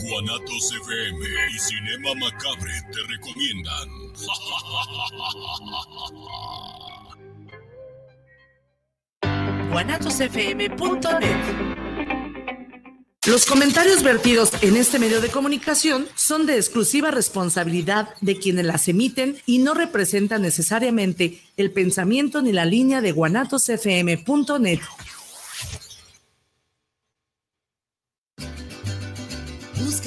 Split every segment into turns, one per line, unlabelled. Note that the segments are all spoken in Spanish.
Guanatos FM y Cinema Macabre te recomiendan.
guanatosfm.net los comentarios vertidos en este medio de comunicación son de exclusiva responsabilidad de quienes las emiten y no representan necesariamente el pensamiento ni la línea de guanatosfm.net.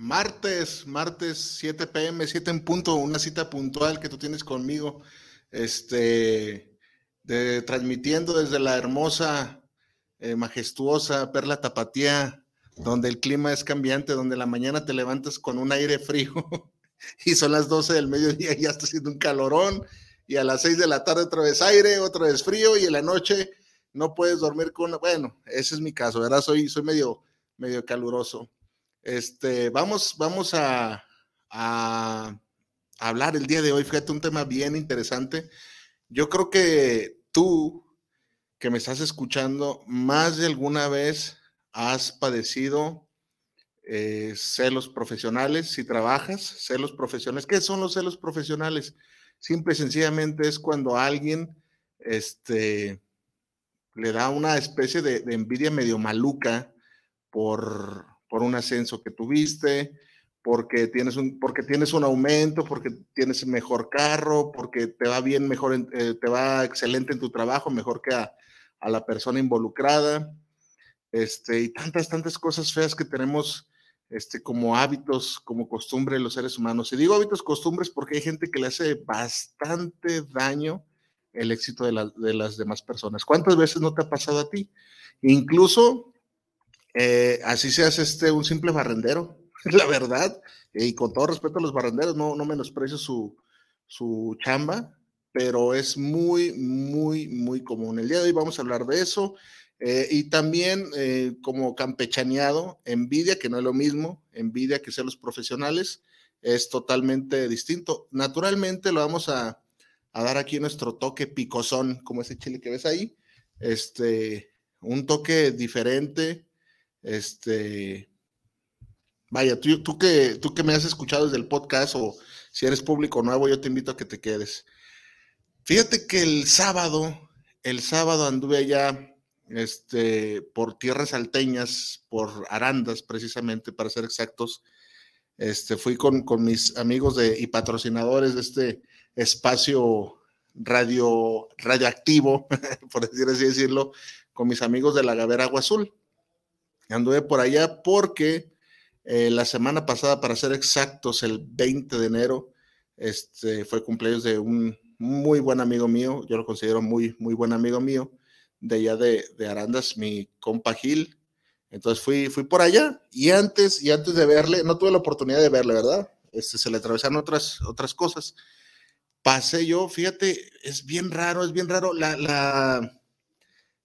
Martes, martes 7 pm, 7 en punto, una cita puntual que tú tienes conmigo, este, de, transmitiendo desde la hermosa eh, majestuosa, Perla Tapatía, donde el clima es cambiante, donde la mañana te levantas con un aire frío y son las 12 del mediodía y ya está haciendo un calorón y a las 6 de la tarde otra vez aire, otra vez frío y en la noche no puedes dormir con, bueno, ese es mi caso, ¿verdad? Soy, soy medio, medio caluroso. Este, vamos, vamos a, hablar el día de hoy, fíjate, un tema bien interesante. Yo creo que tú, que me estás escuchando, más de alguna vez has padecido eh, celos profesionales, si trabajas, celos profesionales. ¿Qué son los celos profesionales? Simple y sencillamente es cuando alguien este, le da una especie de, envidia medio maluca por, por, un ascenso que tuviste, porque tienes, un, porque tienes un aumento, porque tienes mejor carro, porque te va bien, mejor, eh, te va excelente en tu trabajo, mejor que a, a la persona involucrada, este, y tantas, tantas cosas feas que tenemos este, como hábitos, como costumbre los seres humanos. Y digo hábitos, costumbres porque hay gente que le hace bastante daño el éxito de, de las demás personas. ¿Cuántas veces no te ha pasado a ti? Incluso, eh, así seas este, un simple barrendero, la verdad, y con todo respeto a los barrenderos, no, no menosprecio su, su chamba, pero es muy, muy, muy común. El día de hoy vamos a hablar de eso. Eh, y también eh, como campechaneado, envidia, que no es lo mismo, envidia que ser los profesionales, es totalmente distinto. Naturalmente lo vamos a, a, dar aquí nuestro toque picosón, como ese chile que ves ahí, este, un toque diferente, este, vaya, tú, que, tú que me has escuchado desde el podcast o si eres público nuevo, yo te invito a que te quedes. Fíjate que el sábado, el sábado anduve allá este, por tierras alteñas, por Arandas precisamente, para ser exactos. Este, fui con, con mis amigos de, y patrocinadores de este espacio radio, radioactivo, por decir así decirlo, con mis amigos de la Gavera Agua Azul. Anduve por allá porque eh, la semana pasada, para ser exactos, el 20 de enero, este, fue cumpleaños de un, muy buen amigo mío, yo lo considero muy, muy buen amigo mío, de allá de, de Arandas, mi compa Gil. Entonces fui, fui por allá y antes, y antes de verle, no tuve la oportunidad de verle, ¿verdad? Este, se le atravesaron otras, otras cosas. Pasé yo, fíjate, es bien raro, es bien raro la, la,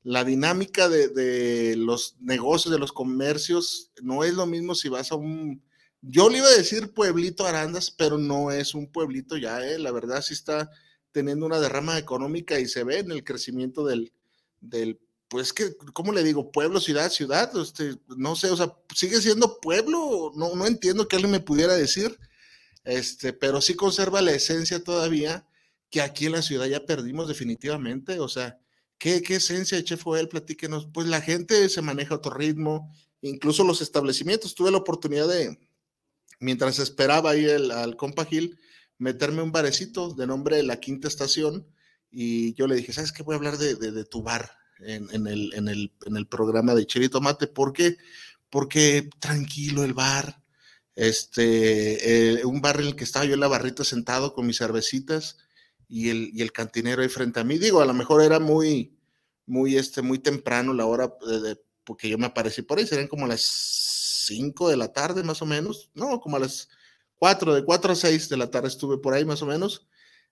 la dinámica de, de, los negocios, de los comercios, no es lo mismo si vas a un, yo le iba a decir pueblito Arandas, pero no es un pueblito ya, ¿eh? la verdad sí está, teniendo una derrama económica y se ve en el crecimiento del, del pues que, ¿cómo le digo? Pueblo, ciudad, ciudad, este, no sé, o sea, sigue siendo pueblo, no, no entiendo que alguien me pudiera decir, este, pero sí conserva la esencia todavía que aquí en la ciudad ya perdimos definitivamente, o sea, ¿qué, esencia, Chef Joel? Platíquenos, pues la gente se maneja a otro ritmo, incluso los establecimientos. Tuve la oportunidad de, mientras esperaba ahí el, al Compa Gil, meterme un barecito de nombre La Quinta Estación y yo le dije, ¿sabes qué? Voy a hablar de, tu bar en, el, en, el, programa de Chile Tomate. ¿Por qué? Porque tranquilo el bar, este, eh, un bar en el que estaba yo en la barrita sentado con mis cervecitas y el, y el cantinero ahí frente a mí. Digo, a lo mejor era muy, muy, este, muy temprano la hora de, porque yo me aparecí por ahí, serían como las 5 de la tarde más o menos, no, como a las 4, de 4 a 6 de la tarde estuve por ahí más o menos.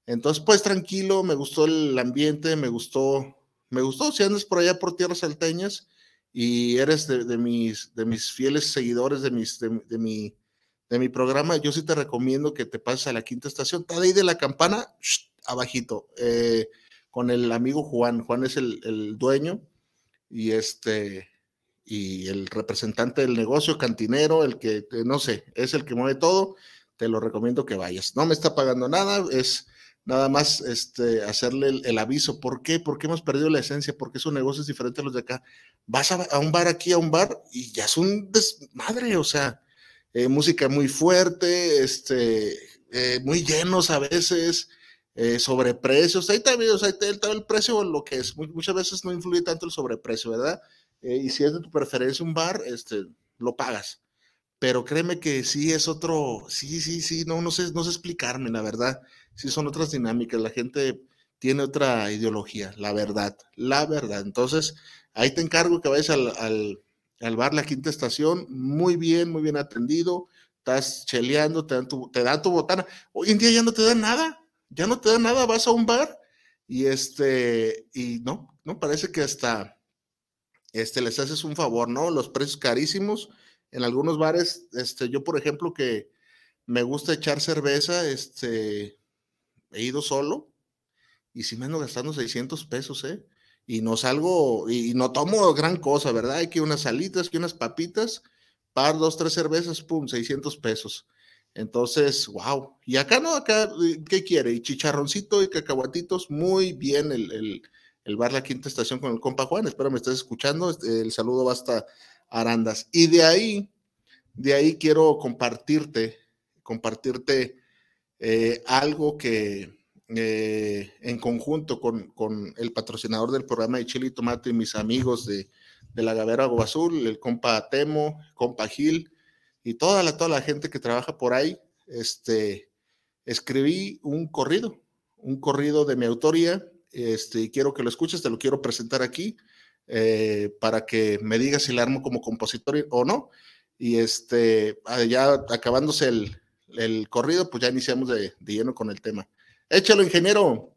Entonces, pues tranquilo, me gustó el ambiente, me gustó, me gustó, si andas por allá por tierras salteñas y eres de, mis, de mis fieles seguidores de, mis, de, mi, de mi programa, yo sí te recomiendo que te pases a la quinta estación, está ahí de la campana, abajito. Eh, con el amigo Juan. Juan es el, dueño y este y el representante del negocio, cantinero, el que, no sé, es el que mueve todo, te lo recomiendo que vayas. No me está pagando nada, es nada más este, hacerle el, aviso. ¿Por qué? Porque hemos perdido la esencia, porque su negocio es diferente a los de acá. Vas a, un bar aquí, a un bar, y ya es un desmadre, o sea, eh, música muy fuerte, este, eh, muy llenos a veces, eh, sobreprecios, ahí también, o sea, ahí está el precio, lo que es, muchas veces no influye tanto el sobreprecio, ¿verdad? Eh, y si es de tu preferencia un bar, este, lo pagas. Pero créeme que sí es otro, sí, sí, sí, no, no sé, no sé explicarme, la verdad. Sí son otras dinámicas, la gente tiene otra ideología, la verdad, la verdad. Entonces, ahí te encargo que vayas al, al, bar La Quinta Estación, muy bien, muy bien atendido, estás cheleando, te dan tu, te dan tu botana. Hoy en día ya no te dan nada, ya no te da nada, vas a un bar y este, y no, no, parece que hasta este, les haces un favor, ¿no? Los precios carísimos. En algunos bares, este, yo por ejemplo que me gusta echar cerveza, este, he ido solo y si me ando gastando 600 pesos, ¿eh? Y no salgo, y no tomo gran cosa, ¿verdad? Hay que unas salitas, que unas papitas, par, dos, tres cervezas, pum, 600 pesos. Entonces, wow. Y acá no, acá, eh, ¿qué quiere? Y chicharroncito y cacahuatitos, muy bien el, el, bar La Quinta Estación con el compa Juan. Espero me estés escuchando. Este, el saludo va hasta Arandas. Y de ahí, de ahí quiero compartirte, compartirte eh, algo que eh, en conjunto con, con, el patrocinador del programa de Chile y Tomate y mis amigos de, de la Gavera Agua Azul, el compa Temo, compa Gil, y toda la, toda la gente que trabaja por ahí, este, escribí un corrido, un corrido de mi autoría, este, y quiero que lo escuches, te lo quiero presentar aquí, eh, para que me digas si la armo como compositor o no. Y este, ah, ya acabándose el, el corrido, pues ya iniciamos de, de lleno con el tema. Échalo, ingeniero.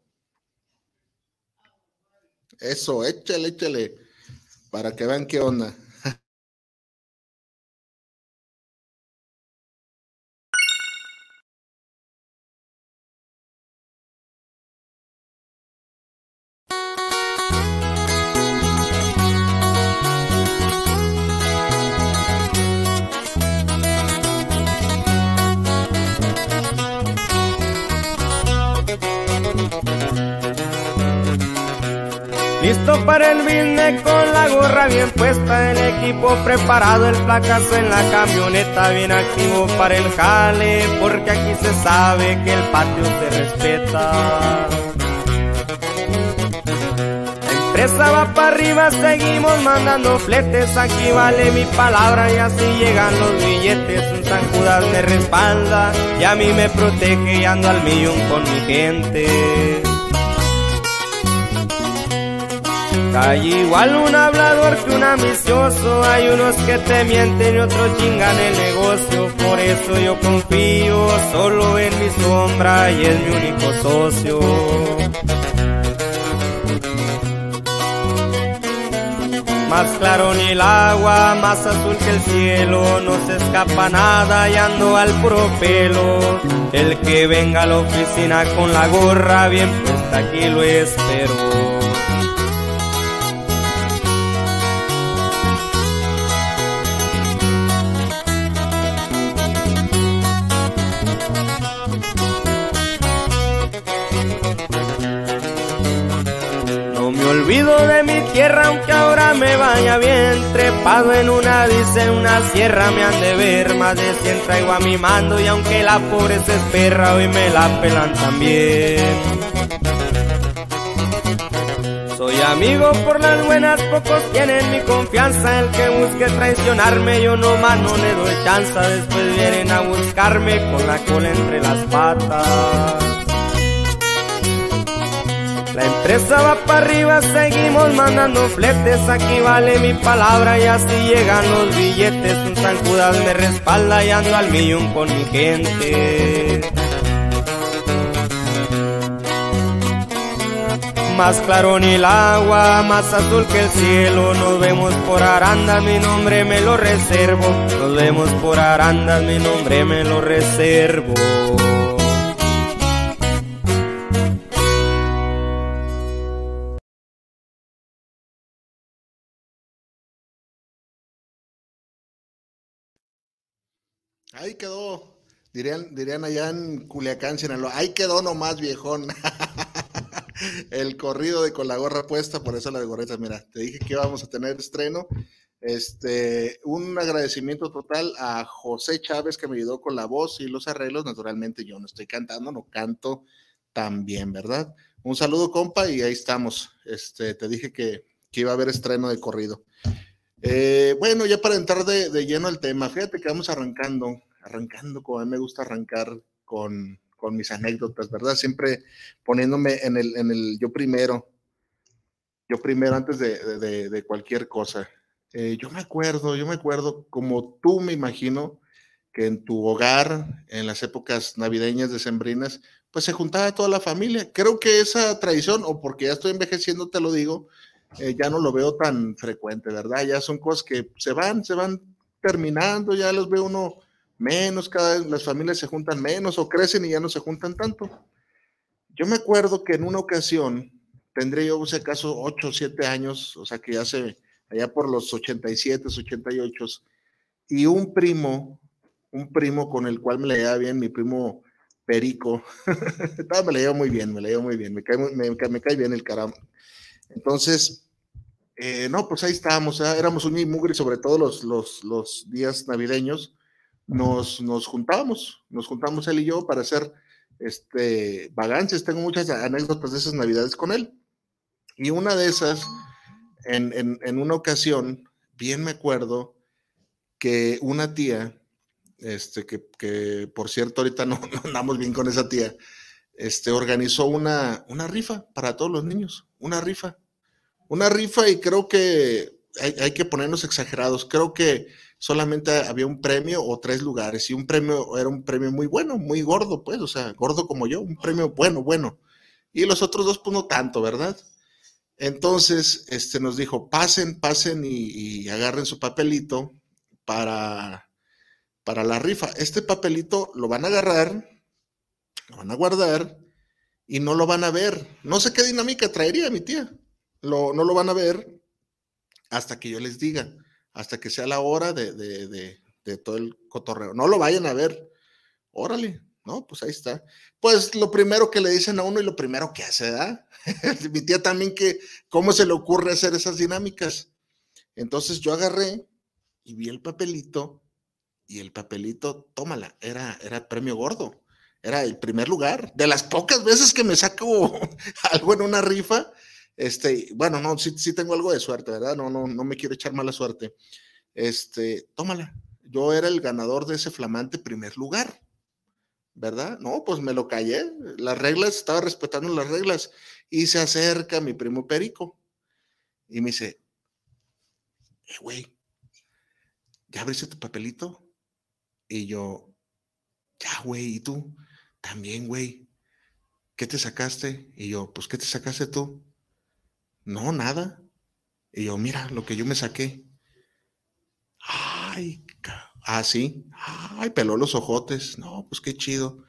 Eso, échale, échale, para que vean qué onda.
Para el business con la gorra bien puesta, el equipo preparado, el placazo en la camioneta, bien activo para el jale, porque aquí se sabe que el patio se respeta. La empresa va para arriba, seguimos mandando fletes, aquí vale mi palabra y así llegan los billetes, un San Judas me respalda y a mí me protege y ando al millón con mi gente. Hay igual un hablador que un ambicioso, hay unos que te mienten y otros chingan el negocio, por eso yo confío solo en mi sombra y es mi único socio. Más claro ni el agua, más azul que el cielo, no se escapa nada y ando al puro pelo. El que venga a la oficina con la gorra bien puesta aquí lo espero. Tierra, aunque ahora me vaya bien. Trepado en una dice una sierra, me han de ver. Más de cien traigo a mi mando, y aunque la pobreza es perra, hoy me la pelan también. Soy amigo por las buenas, pocos tienen mi confianza. El que busque traicionarme, yo nomás no le doy chance. Después vienen a buscarme con la cola entre las patas. La empresa va para arriba, seguimos mandando fletes. Aquí vale mi palabra y así llegan los billetes. Un San me respalda y ando al millón con mi gente. Más claro ni el agua, más azul que el cielo. Nos vemos por Aranda, mi nombre me lo reservo. Nos vemos por Aranda, mi nombre me lo reservo.
Ahí quedó, dirían, dirían allá en Culiacán, Sinaloa, ahí quedó nomás viejón. el corrido de con la gorra puesta, por eso la de gorreta, mira, te dije que íbamos a tener estreno. Este, un agradecimiento total a José Chávez que me ayudó con la voz y los arreglos. Naturalmente yo no estoy cantando, no canto tan bien, ¿verdad? Un saludo, compa, y ahí estamos. Este, te dije que, que iba a haber estreno de corrido. Eh, bueno, ya para entrar de, de, lleno al tema, fíjate que vamos arrancando, arrancando como a mí me gusta arrancar con, con mis anécdotas, ¿verdad? Siempre poniéndome en el, en el yo primero, yo primero antes de, de, cualquier cosa. Eh, yo me acuerdo, yo me acuerdo, como tú me imagino, que en tu hogar, en las épocas navideñas decembrinas, pues se juntaba toda la familia. Creo que esa tradición, o porque ya estoy envejeciendo, te lo digo, eh, ya no lo veo tan frecuente, ¿verdad? Ya son cosas que se van, se van terminando, ya los ve uno menos, cada vez las familias se juntan menos o crecen y ya no se juntan tanto. Yo me acuerdo que en una ocasión, tendré yo, si acaso, 8 o 7 años, o sea que ya se, allá por los 87, 88, y un primo, un primo con el cual me le llevaba bien, mi primo Perico, me le llevo muy bien, me le llevo muy bien, me cae, me, me cae bien el caramba. Entonces, eh, no, pues ahí estábamos, ¿eh? éramos un y mugre, sobre todo los, los, los días navideños, nos, nos juntábamos, nos juntamos él y yo para hacer este, vagancias. Tengo muchas anécdotas de esas navidades con él. Y una de esas, en, en, en una ocasión, bien me acuerdo que una tía, este, que, que por cierto ahorita no, no, andamos bien con esa tía, este, organizó una, una rifa para todos los niños, una rifa. Una rifa y creo que hay, hay que ponernos exagerados. Creo que solamente había un premio o tres lugares y un premio era un premio muy bueno, muy gordo, pues, o sea, gordo como yo, un premio bueno, bueno. Y los otros dos, pues no tanto, ¿verdad? Entonces, este nos dijo, pasen, pasen y, y agarren su papelito para, para la rifa. Este papelito lo van a agarrar, lo van a guardar y no lo van a ver. No sé qué dinámica traería mi tía. Lo, no lo van a ver hasta que yo les diga hasta que sea la hora de, de, de, todo el cotorreo. No lo vayan a ver. Órale, ¿no? Pues ahí está. Pues lo primero que le dicen a uno y lo primero que hace, ¿da? Mi tía también que, ¿cómo se le ocurre hacer esas dinámicas? Entonces yo agarré y vi el papelito y el papelito, tómala, era, era premio gordo. Era el primer lugar. De las pocas veces que me saco algo en una rifa, este, bueno, no, sí, tengo algo de suerte, ¿verdad? No, no, no me quiero echar mala suerte. Este, tómala. Yo era el ganador de ese flamante primer lugar, ¿verdad? No, pues me lo callé. Las reglas, estaba respetando las reglas. Y se acerca mi primo Perico y me dice, eh, güey, ¿ya abriste tu papelito? Y yo, ya, güey, ¿y tú? También, güey. ¿Qué te sacaste? Y yo, pues, ¿qué te sacaste tú? No, nada. Y yo, mira, lo que yo me saqué. Ay, ah, sí. Ay, peló los ojotes. No, pues qué chido.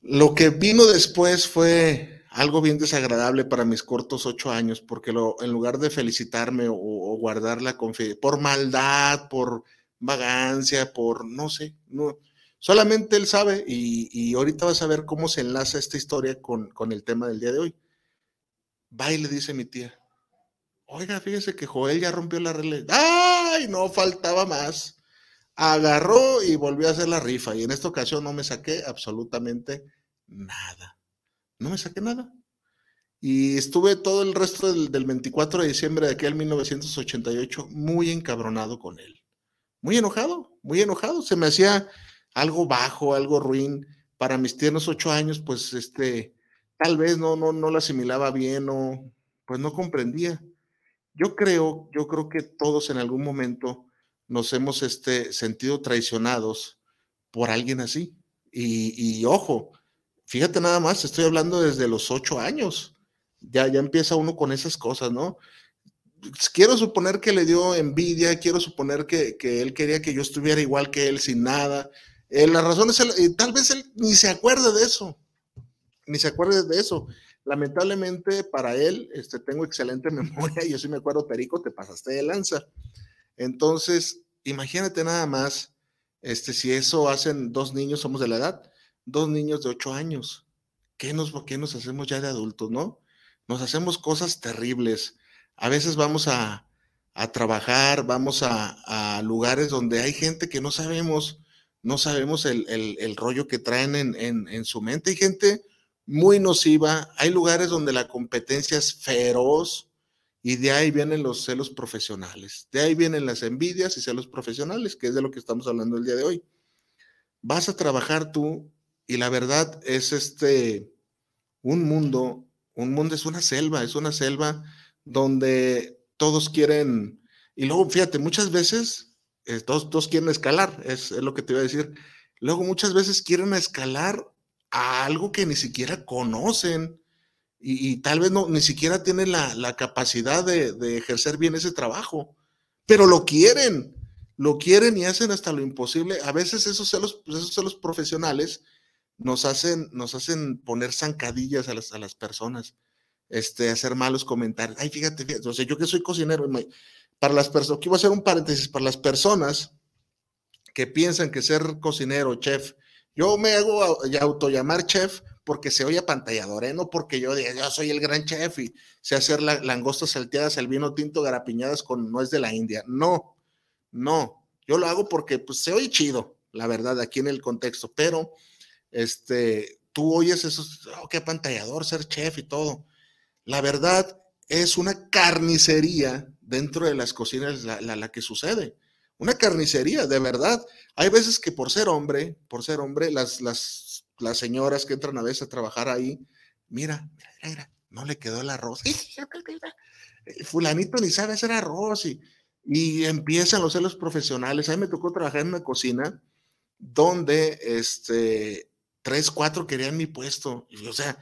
Lo que vino después fue algo bien desagradable para mis cortos ocho años, porque lo, en lugar de felicitarme o, guardar la confianza, por maldad, por vagancia, por no sé, no, solamente él sabe y, y, ahorita vas a ver cómo se enlaza esta historia con, con el tema del día de hoy. Va le dice mi tía, Oiga, fíjese que Joel ya rompió la regla. ¡Ay! No faltaba más. Agarró y volvió a hacer la rifa. Y en esta ocasión no me saqué absolutamente nada. No me saqué nada. Y estuve todo el resto del, 24 de diciembre de aquel 1988 muy encabronado con él. Muy enojado, muy enojado. Se me hacía algo bajo, algo ruin. Para mis tiernos ocho años, pues este, tal vez no, no, no lo asimilaba bien o pues no comprendía. Yo creo, yo creo que todos en algún momento nos hemos este, sentido traicionados por alguien así. Y, ojo, fíjate nada más, estoy hablando desde los ocho años. Ya, ya empieza uno con esas cosas, ¿no? Quiero suponer que le dio envidia, quiero suponer que, él quería que yo estuviera igual que él sin nada. Eh, la razón es, tal vez él ni se acuerde de eso, ni se acuerde de eso. Lamentablemente para él, este, tengo excelente memoria yo sí me acuerdo, Perico, te pasaste de lanza. Entonces, imagínate nada más, este, si eso hacen dos niños, somos de la edad, dos niños de ocho años. ¿Qué nos, qué nos hacemos ya de adultos, no? Nos hacemos cosas terribles. A veces vamos a, trabajar, vamos a, lugares donde hay gente que no sabemos, no sabemos el, rollo que traen en, en, su mente. Hay gente muy nociva. Hay lugares donde la competencia es feroz y de ahí vienen los celos profesionales. De ahí vienen las envidias y celos profesionales, que es de lo que estamos hablando el día de hoy. Vas a trabajar tú y la verdad es este un mundo, un mundo es una selva, es una selva donde todos quieren y luego fíjate, muchas veces eh, todos, quieren escalar, es, es lo que te iba a decir. Luego muchas veces quieren escalar a algo que ni siquiera conocen y, tal vez no, ni siquiera tienen la, capacidad de, ejercer bien ese trabajo, pero lo quieren, lo quieren y hacen hasta lo imposible. A veces esos celos, esos celos profesionales nos hacen, nos hacen poner zancadillas a las, a las personas, este, hacer malos comentarios. Ay, fíjate, fíjate, o yo que soy cocinero, para las personas, aquí voy hacer un paréntesis, para las personas que piensan que ser cocinero, chef, yo me hago auto llamar chef porque se oye apantallador, ¿eh? no porque yo diga, yo soy el gran chef y sé hacer langostas salteadas al vino tinto garapiñadas con nuez de la India. No, no, yo lo hago porque pues, se oye chido, la verdad, aquí en el contexto, pero este, tú oyes eso, oh, qué apantallador ser chef y todo. La verdad es una carnicería dentro de las cocinas la, la que sucede una carnicería, de verdad. Hay veces que por ser hombre, por ser hombre, las, las, las señoras que entran a veces a trabajar ahí, mira, mira, no le quedó el arroz. Fulanito ni sabe hacer arroz y, y empiezan los profesionales. A mí me tocó trabajar en una cocina donde este, tres, cuatro querían mi puesto. Y, o sea,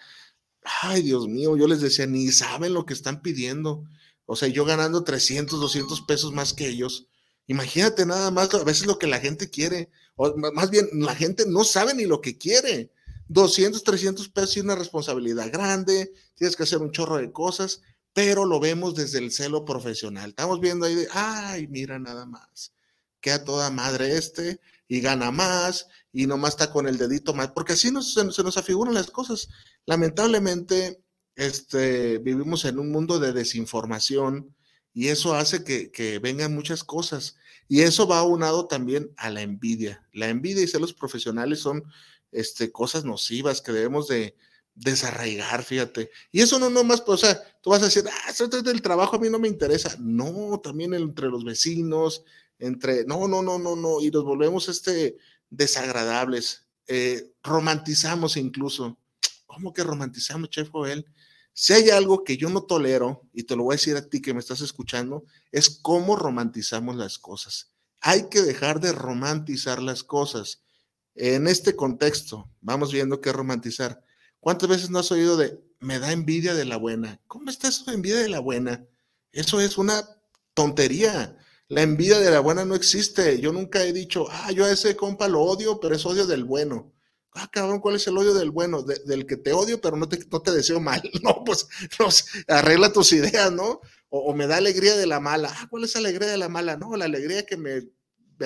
ay Dios mío, yo les decía, ni saben lo que están pidiendo. O sea, yo ganando 300, 200 pesos más que ellos Imagínate nada más a veces lo que la gente quiere, o más bien la gente no sabe ni lo que quiere. 200, 300 pesos y una responsabilidad grande, tienes que hacer un chorro de cosas, pero lo vemos desde el celo profesional. Estamos viendo ahí de, ay, mira nada más, queda toda madre este y gana más y nomás está con el dedito más, porque así nos, se, nos afiguran las cosas. Lamentablemente, este, vivimos en un mundo de desinformación, y eso hace que, vengan muchas cosas. Y eso va aunado también a la envidia. La envidia y celos profesionales son este, cosas nocivas que debemos de desarraigar, fíjate. Y eso no nomás, pues, o sea, tú vas a decir, ah, eso es del trabajo, a mí no me interesa. No, también entre los vecinos, entre, no, no, no, no, no, y nos volvemos este, desagradables. Eh, romantizamos incluso. ¿Cómo que romantizamos, Chef Joel? Si hay algo que yo no tolero, y te lo voy a decir a ti que me estás escuchando, es cómo romantizamos las cosas. Hay que dejar de romantizar las cosas. En este contexto, vamos viendo qué romantizar. ¿Cuántas veces no has oído de me da envidia de la buena? ¿Cómo está eso de envidia de la buena? Eso es una tontería. La envidia de la buena no existe. Yo nunca he dicho, ah, yo a ese compa lo odio, pero es odio del bueno ah, cabrón, ¿cuál es el odio del bueno? del que te odio, pero no te, no te deseo mal. No, pues arregla tus ideas, ¿no? O, me da alegría de la mala. Ah, ¿cuál es la alegría de la mala? No, la alegría que me,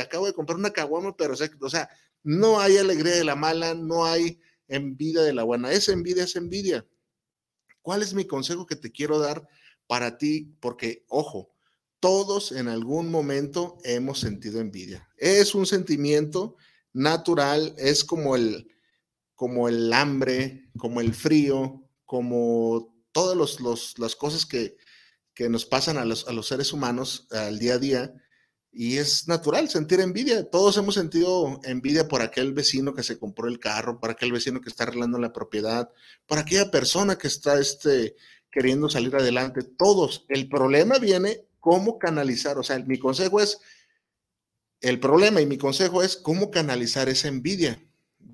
acabo de comprar una caguama, pero, o sea, no hay alegría de la mala, no hay envidia de la buena. Esa envidia es envidia. ¿Cuál es mi consejo que te quiero dar para ti, porque, ojo, todos en algún momento hemos sentido envidia. Es un sentimiento natural, es como el, como el hambre, como el frío, como todas las cosas que, nos pasan a los, a los, seres humanos al día a día. Y es natural sentir envidia. Todos hemos sentido envidia por aquel vecino que se compró el carro, por aquel vecino que está arreglando la propiedad, por aquella persona que está este, queriendo salir adelante. Todos. El problema viene cómo canalizar. O sea, mi consejo es, el problema y mi consejo es cómo canalizar esa envidia.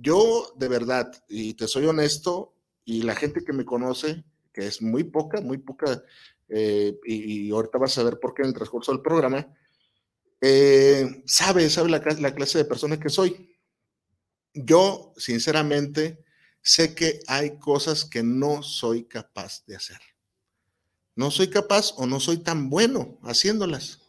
Yo, de verdad, y te soy honesto, y la gente que me conoce, que es muy poca, muy poca, eh, y, ahorita vas a ver por qué en el transcurso del programa, eh, sabe, sabe la, la clase de persona que soy. Yo, sinceramente, sé que hay cosas que no soy capaz de hacer. No soy capaz o no soy tan bueno haciéndolas.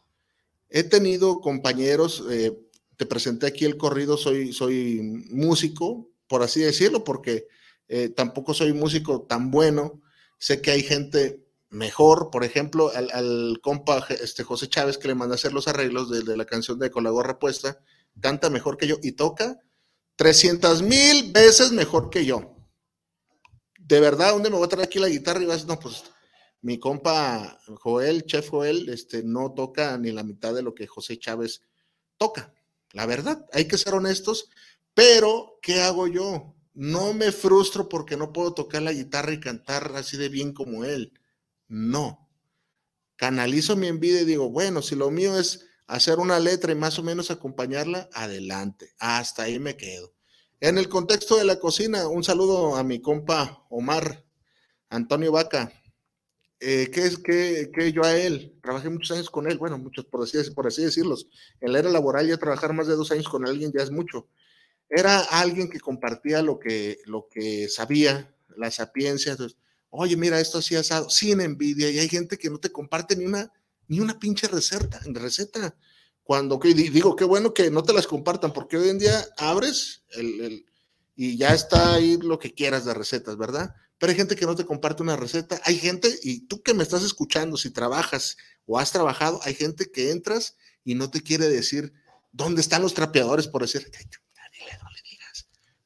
He tenido compañeros, eh, te presenté aquí el corrido, soy, soy músico, por así decirlo, porque eh, tampoco soy músico tan bueno. Sé que hay gente mejor, por ejemplo, al, compa este, José Chávez que le manda a hacer los arreglos de, la canción de Con la gorra puesta, canta mejor que yo y toca 300 mil veces mejor que yo. De verdad, ¿dónde me voy a traer aquí la guitarra? Y vas, no, pues mi compa Joel, Chef Joel, este, no toca ni la mitad de lo que José Chávez toca. La verdad, hay que ser honestos, pero ¿qué hago yo? No me frustro porque no puedo tocar la guitarra y cantar así de bien como él. No. Canalizo mi envidia y digo, bueno, si lo mío es hacer una letra y más o menos acompañarla, adelante. Hasta ahí me quedo. En el contexto de la cocina, un saludo a mi compa Omar Antonio Vaca. Eh, ¿qué es que, yo a él? Trabajé muchos años con él, bueno, muchos por así, por así decirlos. En la era laboral ya trabajar más de dos años con alguien ya es mucho. Era alguien que compartía lo que, lo que sabía, la sapiencia. Oye, mira, esto así asado, sin envidia, y hay gente que no te comparte ni una, ni una pinche receta, receta. Cuando que digo, qué bueno que no te las compartan, porque hoy en día abres el, y ya está ahí lo que quieras de recetas, ¿verdad? Pero hay gente que no te comparte una receta. Hay gente, y tú que me estás escuchando, si trabajas o has trabajado, hay gente que entras y no te quiere decir dónde están los trapeadores, por decir,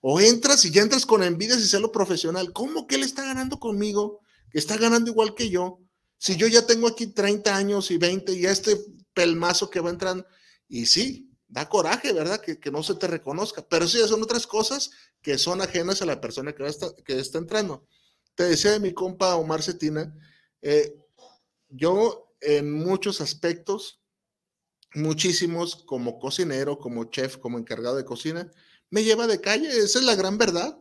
o entras y ya entras con envidia y lo profesional. ¿Cómo que él está ganando conmigo? Que está ganando igual que yo. Si yo ya tengo aquí 30 años y 20 y este pelmazo que va entrando. Y sí, da coraje, ¿verdad? Que, no se te reconozca. Pero sí, son otras cosas que son ajenas a la persona que, está, que está entrando. Te decía de mi compa Omar Cetina, eh, yo en muchos aspectos, muchísimos como cocinero, como chef, como encargado de cocina, me lleva de calle. Esa es la gran verdad.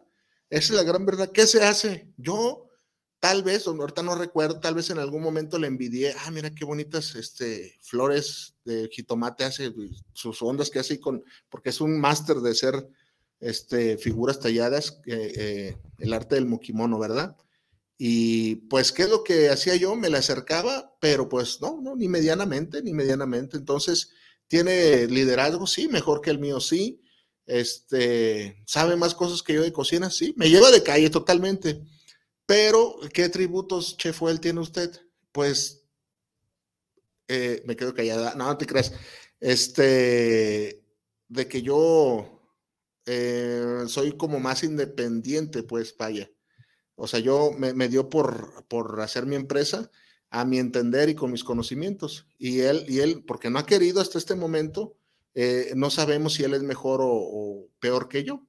Esa es la gran verdad. ¿Qué se hace? Yo, tal vez, ahorita no recuerdo, tal vez en algún momento le envidié. Ah, mira qué bonitas este, flores de jitomate hace, sus ondas que hace con, porque es un máster de ser este, figuras talladas, eh, eh, el arte del mukimono, ¿verdad? Y pues, ¿qué es lo que hacía yo? Me la acercaba, pero pues no, no, ni medianamente, ni medianamente. Entonces, ¿tiene liderazgo? Sí, mejor que el mío, sí este, sabe más cosas que yo de cocina, sí, me lleva de calle totalmente. Pero, ¿qué tributos, Chef él tiene usted? Pues, eh, me quedo callada, no, no te creas, este, de que yo eh, soy como más independiente, pues, vaya. O sea, yo me, me dio por, por hacer mi empresa a mi entender y con mis conocimientos. Y él, y él, porque no ha querido hasta este momento, eh, no sabemos si él es mejor o, peor que yo,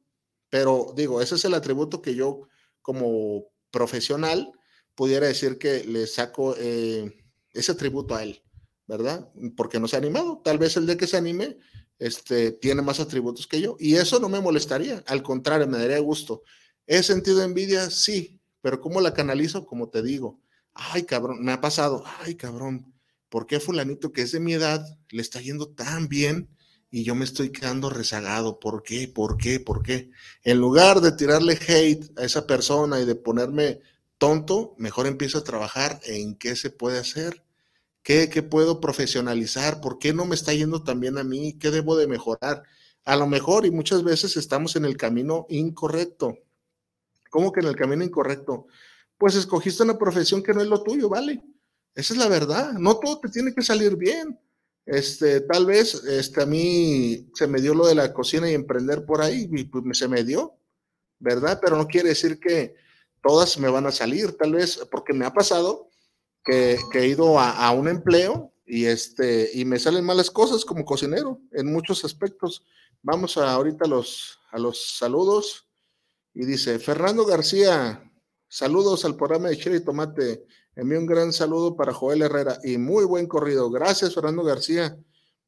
pero digo, ese es el atributo que yo como profesional pudiera decir que le saco eh, ese atributo a él, ¿verdad? Porque no se ha animado. Tal vez el de que se anime este, tiene más atributos que yo y eso no me molestaría, al contrario, me daría gusto. ¿He sentido envidia? Sí, pero ¿cómo la canalizo? Como te digo, ay cabrón, me ha pasado, ay cabrón, ¿por qué fulanito que es de mi edad le está yendo tan bien? y yo me estoy quedando rezagado. ¿Por qué? ¿Por qué? ¿Por qué? En lugar de tirarle hate a esa persona y de ponerme tonto, mejor empiezo a trabajar en qué se puede hacer, qué, qué puedo profesionalizar, por qué no me está yendo tan bien a mí, qué debo de mejorar. A lo mejor y muchas veces estamos en el camino incorrecto. ¿Cómo que en el camino incorrecto? Pues escogiste una profesión que no es lo tuyo, ¿vale? Esa es la verdad. No todo te tiene que salir bien. Este, tal vez este, a mí se me dio lo de la cocina y emprender por ahí, y pues se me dio, ¿verdad? Pero no quiere decir que todas me van a salir, tal vez, porque me ha pasado que, he ido a, un empleo y, este, y me salen malas cosas como cocinero en muchos aspectos. Vamos a, ahorita los, a los saludos. Y dice, Fernando García, saludos al programa de Chile y Tomate. Envío un gran saludo para Joel Herrera y muy buen corrido. Gracias, Fernando García,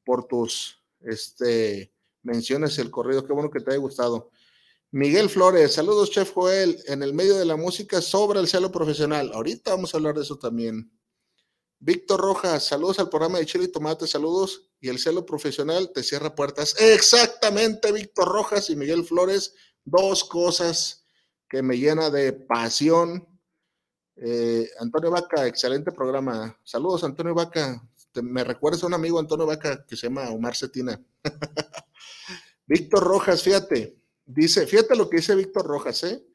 por tus este, menciones el corrido. Qué bueno que te haya gustado. Miguel Flores, saludos, Chef Joel. En el medio de la música sobra el celo profesional. Ahorita vamos a hablar de eso también. Víctor Rojas, saludos al programa de Chile y Tomate, saludos. Y el celo profesional te cierra puertas. Exactamente, Víctor Rojas y Miguel Flores, dos cosas que me llena de pasión. Eh, Antonio Vaca, excelente programa. Saludos, Antonio Vaca. me recuerdas a un amigo, Antonio Vaca, que se llama Omar Cetina. Víctor Rojas, fíjate, dice, fíjate lo que dice Víctor Rojas, ¿eh?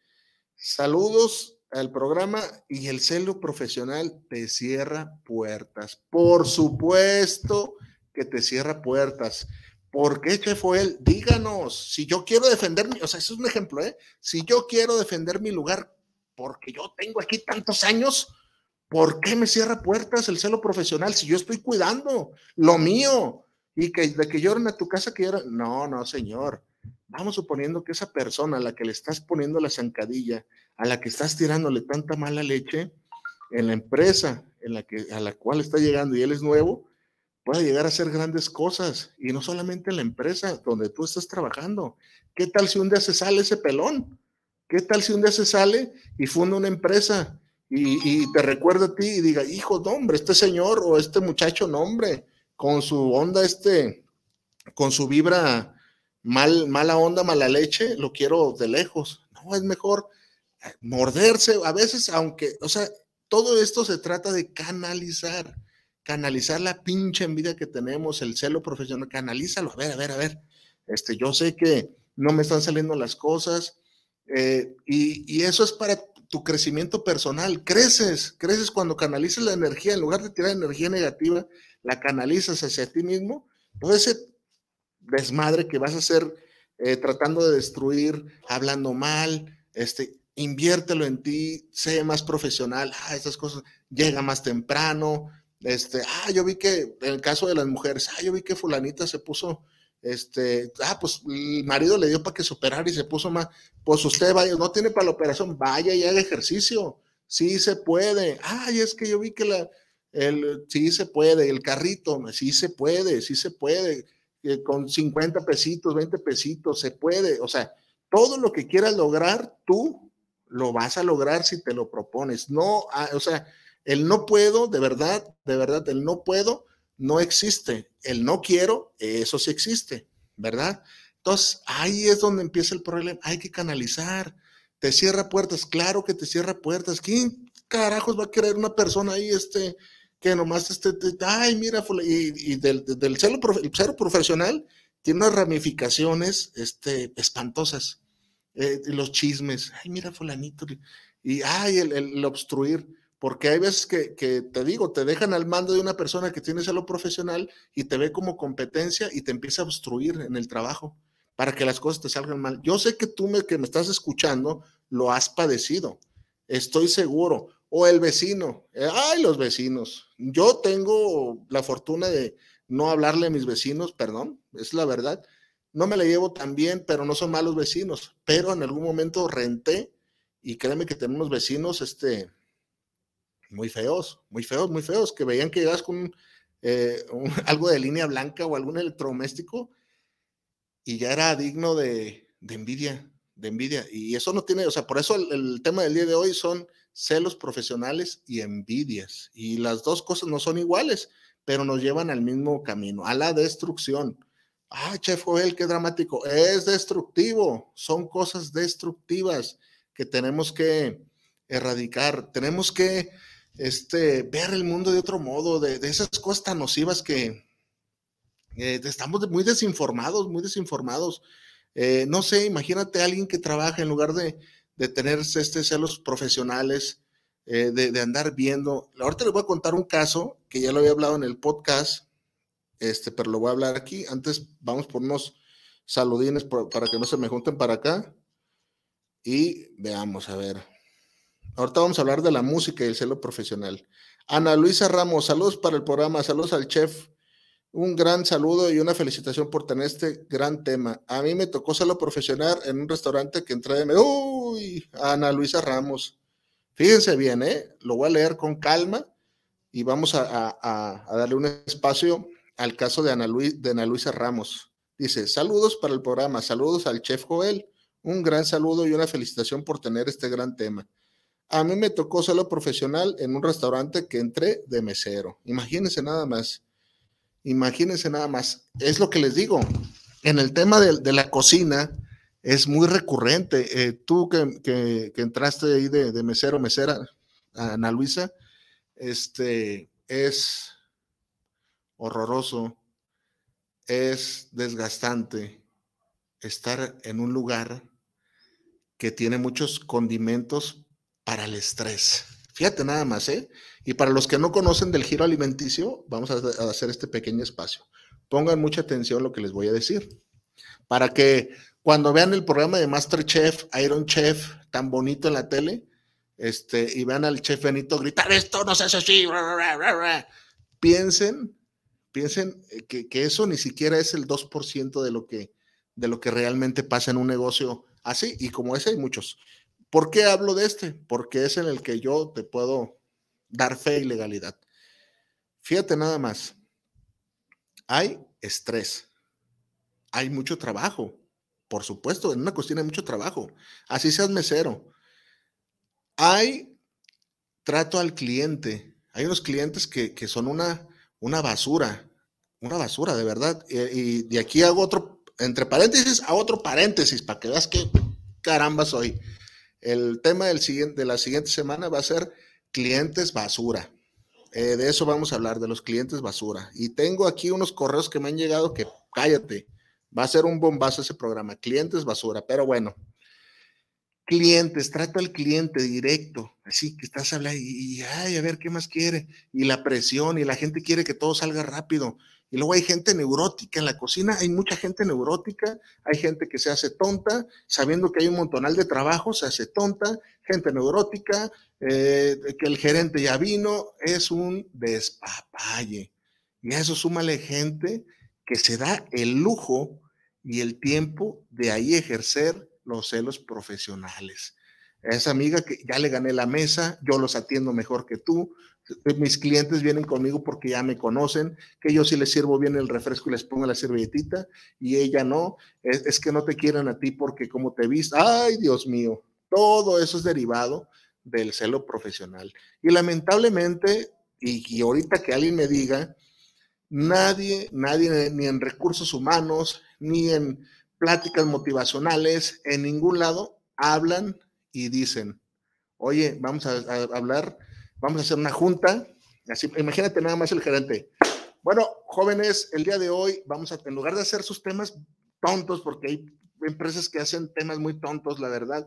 Saludos al programa y el celo profesional te cierra puertas. Por supuesto que te cierra puertas. ¿Por qué, chef él? Díganos, si yo quiero defender mi, o sea, eso es un ejemplo, ¿eh? Si yo quiero defender mi lugar porque yo tengo aquí tantos años, ¿por qué me cierra puertas el celo profesional si yo estoy cuidando lo mío? Y que de que lloren a tu casa que. No, no, señor. Vamos suponiendo que esa persona a la que le estás poniendo la zancadilla a la que estás tirándole tanta mala leche en la empresa en la que, a la cual está llegando y él es nuevo, puede llegar a hacer grandes cosas y no solamente en la empresa donde tú estás trabajando. ¿Qué tal si un día se sale ese pelón? ¿Qué tal si un día se sale y funda una empresa y, te recuerda a ti y diga, hijo, no, hombre, este señor o este muchacho, no, hombre, con su onda, este, con su vibra mal, mala onda, mala leche, lo quiero de lejos. No, es mejor morderse, a veces, aunque, o sea, todo esto se trata de canalizar, canalizar la pinche envidia que tenemos, el celo profesional, canalízalo, a ver, a ver, a ver, este, yo sé que no me están saliendo las cosas, eh, y, eso es para tu crecimiento personal, creces, creces cuando canalizas la energía, en lugar de tirar energía negativa, la canalizas hacia ti mismo, todo ese desmadre que vas a hacer eh, tratando de destruir, hablando mal, este, inviértelo en ti, sé más profesional, ah, estas cosas, llega más temprano, este, ah, yo vi que, en el caso de las mujeres, ah, yo vi que fulanita se puso, este, ah, pues el marido le dio para que se operara y se puso más, pues usted vaya, no tiene para la operación, vaya y haga ejercicio, sí se puede, ay, es que yo vi que la, el, sí se puede, el carrito, sí se puede, sí se puede, eh, con 50 pesitos, 20 pesitos, se puede, o sea, todo lo que quieras lograr, tú lo vas a lograr si te lo propones. No, ah, o sea, el no puedo, de verdad, de verdad, el no puedo no existe. El no quiero, eso sí existe, ¿verdad? Entonces, ahí es donde empieza el problema. Hay que canalizar. Te cierra puertas, claro que te cierra puertas. ¿Quién carajos va a querer una persona ahí, este, que nomás este, ay, mira, y, del, cero, el cero profesional tiene unas ramificaciones, este, espantosas eh, los chismes, ay, mira fulanito, y ay, el, obstruir, porque hay veces que, te digo, te dejan al mando de una persona que tiene lo profesional y te ve como competencia y te empieza a obstruir en el trabajo para que las cosas te salgan mal. Yo sé que tú me, que me estás escuchando lo has padecido, estoy seguro. O el vecino, eh, ay, los vecinos. Yo tengo la fortuna de no hablarle a mis vecinos, perdón, es la verdad, no me la llevo tan bien, pero no son malos vecinos. Pero en algún momento renté y créeme que tenemos vecinos este, muy feos, muy feos, muy feos, que veían que llegas con eh, algo de línea blanca o algún electrodoméstico y ya era digno de, envidia, de envidia. Y eso no tiene, o sea, por eso el, el, tema del día de hoy son celos profesionales y envidias. Y las dos cosas no son iguales, pero nos llevan al mismo camino, a la destrucción. Ah, Chef Joel, qué dramático. Es destructivo. Son cosas destructivas que tenemos que erradicar. Tenemos que este, ver el mundo de otro modo, de, esas cosas tan nocivas que eh, estamos muy desinformados, muy desinformados. Eh, no sé, imagínate a alguien que trabaja en lugar de, tener este celos profesionales, eh, de, andar viendo. Ahorita les voy a contar un caso que ya lo había hablado en el podcast, este, pero lo voy a hablar aquí. Antes vamos por unos saludines para que no se me junten para acá. Y veamos, a ver. Ahorita vamos a hablar de la música y el celo profesional. Ana Luisa Ramos, saludos para el programa, saludos al chef. Un gran saludo y una felicitación por tener este gran tema. A mí me tocó celo profesional en un restaurante que entré de... Uy, Ana Luisa Ramos. Fíjense bien, ¿eh? Lo voy a leer con calma y vamos a, darle un espacio al caso de Ana, de Ana Luisa Ramos. Dice, saludos para el programa, saludos al chef Joel. Un gran saludo y una felicitación por tener este gran tema. A mí me tocó solo profesional en un restaurante que entré de mesero. Imagínense nada más. Imagínense nada más. Es lo que les digo. En el tema de, la cocina es muy recurrente. Eh, tú que, entraste ahí de, de, mesero, mesera, Ana Luisa, este, es horroroso, es desgastante estar en un lugar que tiene muchos condimentos para el estrés. Fíjate nada más, ¿eh? Y para los que no conocen del giro alimenticio, vamos a, hacer este pequeño espacio. Pongan mucha atención a lo que les voy a decir. Para que cuando vean el programa de Masterchef, Iron Chef, tan bonito en la tele, este, y vean al chef Benito gritar, esto no se hace así, piensen, piensen que, que, eso ni siquiera es el 2% de lo, que, de lo que realmente pasa en un negocio así, y como ese hay muchos. ¿Por qué hablo de este? Porque es en el que yo te puedo dar fe y legalidad. Fíjate nada más. Hay estrés. Hay mucho trabajo. Por supuesto, en una cocina hay mucho trabajo. Así seas mesero. Hay trato al cliente. Hay unos clientes que, son una, una basura. Una basura, de verdad. Y, y de aquí hago otro, entre paréntesis, a otro paréntesis, para que veas qué caramba soy. El tema de la siguiente semana va a ser clientes basura. Eh, de eso vamos a hablar, de los clientes basura. Y tengo aquí unos correos que me han llegado que, cállate, va a ser un bombazo ese programa, clientes basura. Pero bueno, clientes, trata al cliente directo, así que estás hablando y, y, ay, a ver qué más quiere. Y la presión y la gente quiere que todo salga rápido. Y luego hay gente neurótica en la cocina, hay mucha gente neurótica, hay gente que se hace tonta, sabiendo que hay un montonal de trabajo, se hace tonta, gente neurótica, eh, que el gerente ya vino, es un despapalle. Y a eso súmale gente que se da el lujo y el tiempo de ahí ejercer los celos profesionales. esa amiga que ya le gané la mesa, yo los atiendo mejor que tú, mis clientes vienen conmigo porque ya me conocen, que yo sí les sirvo bien el refresco y les pongo la servilletita, y ella no, es, que no te quieren a ti porque como te viste, ay Dios mío, todo eso es derivado del celo profesional. Y lamentablemente, y, ahorita que alguien me diga, nadie, nadie, ni en recursos humanos, ni en pláticas motivacionales, en ningún lado, hablan y dicen, oye, vamos a hablar vamos a hacer una junta. Así, imagínate nada más el gerente. Bueno, jóvenes, el día de hoy vamos a, en lugar de hacer sus temas tontos, porque hay empresas que hacen temas muy tontos, la verdad.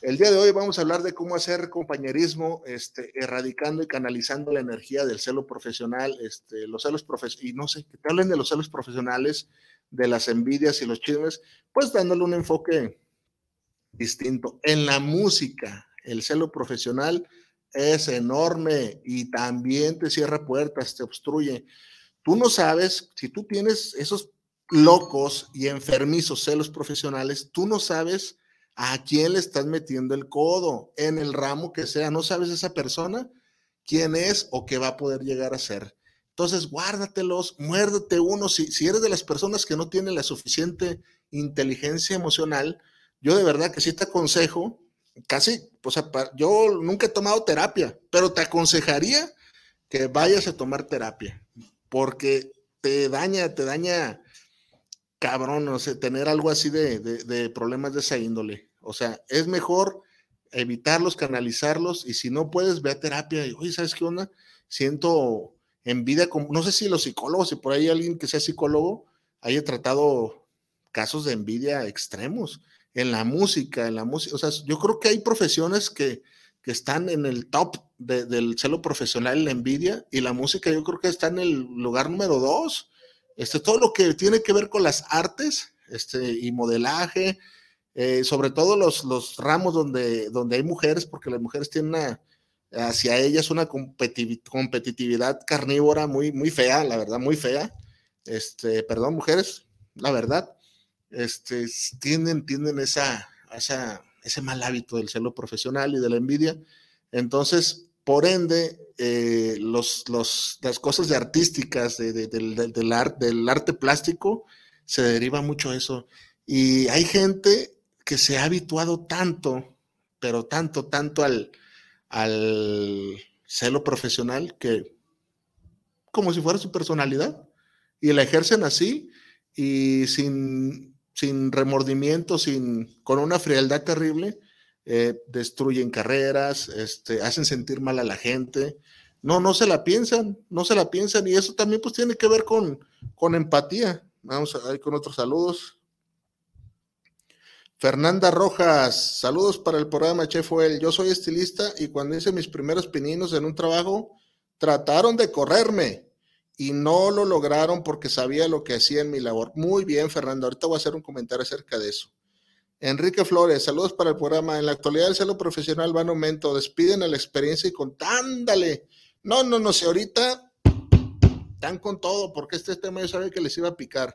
El día de hoy vamos a hablar de cómo hacer compañerismo, este, erradicando y canalizando la energía del celo profesional, este, los celos profesionales, y no sé, que te hablen de los celos profesionales, de las envidias y los chismes, pues dándole un enfoque distinto. En la música, el celo profesional es enorme y también te cierra puertas, te obstruye. Tú no sabes, si tú tienes esos locos y enfermizos celos profesionales, tú no sabes a quién le estás metiendo el codo en el ramo que sea, no sabes esa persona quién es o qué va a poder llegar a ser. Entonces, guárdatelos, muérdete uno. Si, si eres de las personas que no tienen la suficiente inteligencia emocional, yo de verdad que sí te aconsejo casi, o sea, yo nunca he tomado terapia, pero te aconsejaría que vayas a tomar terapia, porque te daña, te daña, cabrón, o sea, tener algo así de, de, problemas de esa índole. O sea, es mejor evitarlos, canalizarlos, y si no puedes, ve a terapia y, oye, ¿sabes qué onda? Siento envidia, como, no sé si los psicólogos, si por ahí alguien que sea psicólogo haya tratado casos de envidia extremos en la música, en la música, o sea, yo creo que hay profesiones que, que están en el top del celo profesional la envidia y la música yo creo que está en el lugar número dos. Este, todo lo que tiene que ver con las artes este, y modelaje, eh, sobre todo los, los ramos donde, donde hay mujeres, porque las mujeres tienen una, hacia ellas una competitividad carnívora muy, muy fea, la verdad, muy fea. Este, perdón, mujeres, la verdad, este, tienen, tienen esa, esa ese mal hábito del celo profesional y de la envidia. Entonces, por ende, eh, los, las cosas de artísticas, del, del, arte plástico, se deriva mucho eso. Y hay gente que se ha habituado tanto, pero tanto, tanto al, al celo profesional que como si fuera su personalidad y la ejercen así y sin sin remordimiento, sin, con una frialdad terrible, eh, destruyen carreras, este, hacen sentir mal a la gente. No, no se la piensan, no se la piensan y eso también pues tiene que ver con, con empatía. Vamos a ir con otros saludos. Fernanda Rojas, saludos para el programa Chef Oel. Yo soy estilista y cuando hice mis primeros pininos en un trabajo, trataron de correrme y no lo lograron porque sabía lo que hacía en mi labor. Muy bien, Fernando. Ahorita voy a hacer un comentario acerca de eso. Enrique Flores, saludos para el programa. En la actualidad el celo profesional va en aumento. Despiden a la experiencia y contándale. No, no, no sé, ahorita están con todo porque este tema yo sabía que les iba a picar.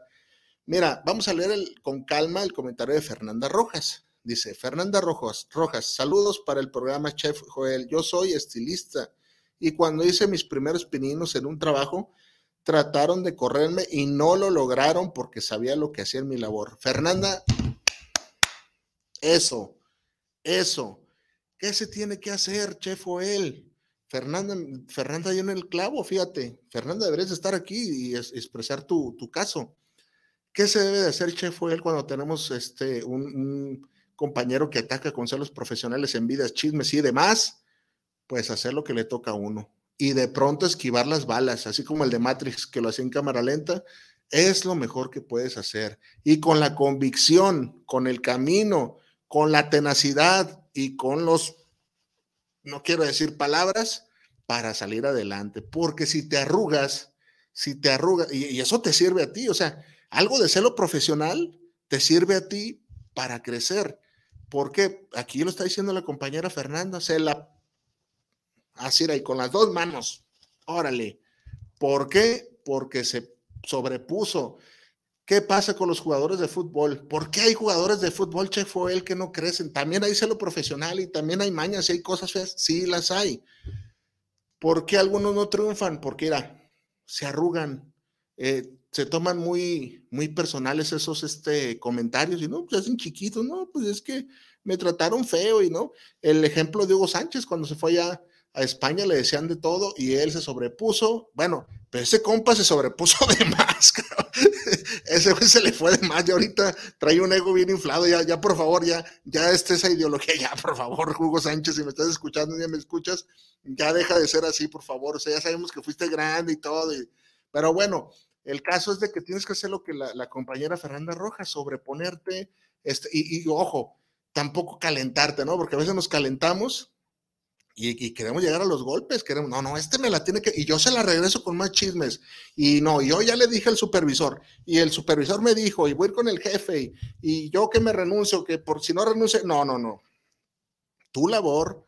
Mira, vamos a leer con calma el comentario de Fernanda Rojas. Dice, Fernanda Rojas, Rojas, saludos para el programa Chef Joel. Yo soy estilista y cuando hice mis primeros pininos en un trabajo, trataron de correrme y no lo lograron porque sabía lo que hacía en mi labor. Fernanda, eso, eso. ¿Qué se tiene que hacer, chef o él? Fernanda, Fernanda en el clavo, fíjate. Fernanda, deberías estar aquí y expresar tu, caso. ¿Qué se debe de hacer, chef o él, cuando tenemos este, un, un compañero que ataca con celos profesionales en vidas, chismes y demás? Pues hacer lo que le toca a uno y de pronto esquivar las balas, así como el de Matrix que lo hacía en cámara lenta, es lo mejor que puedes hacer. Y con la convicción, con el camino, con la tenacidad y con los, no quiero decir palabras, para salir adelante. Porque si te arrugas, si te arrugas, y, eso te sirve a ti, o sea, algo de celo profesional te sirve a ti para crecer. Porque aquí lo está diciendo la compañera Fernanda, se la Así era, y con las dos manos. Órale. ¿Por qué? Porque se sobrepuso. ¿Qué pasa con los jugadores de fútbol? ¿Por qué hay jugadores de fútbol, Che fue el que no crecen? También hay celo profesional y también hay mañas y hay cosas feas. Sí, las hay. ¿Por qué algunos no triunfan? Porque, mira, se arrugan, eh, se toman muy, muy personales esos este, comentarios y no, pues hacen chiquitos, no, pues es que me trataron feo y no. El ejemplo de Hugo Sánchez cuando se fue allá a España le decían de todo y él se sobrepuso. Bueno, pero ese compa se sobrepuso de más, ese güey se le fue de más y ahorita trae un ego bien inflado. Ya, ya por favor, ya, ya está esa ideología, ya por favor, Hugo Sánchez, si me estás escuchando, ya me escuchas, ya deja de ser así, por favor. O sea, ya sabemos que fuiste grande y todo. pero bueno, el caso es de que tienes que hacer lo que la, compañera Fernanda Rojas, sobreponerte, este, y, y ojo, tampoco calentarte, ¿no? Porque a veces nos calentamos y, queremos llegar a los golpes, queremos, no, no, este me la tiene que, y yo se la regreso con más chismes, y no, yo ya le dije al supervisor, y el supervisor me dijo, y voy a ir con el jefe, y, yo que me renuncio, que por si no renuncio, no, no, no. Tu labor,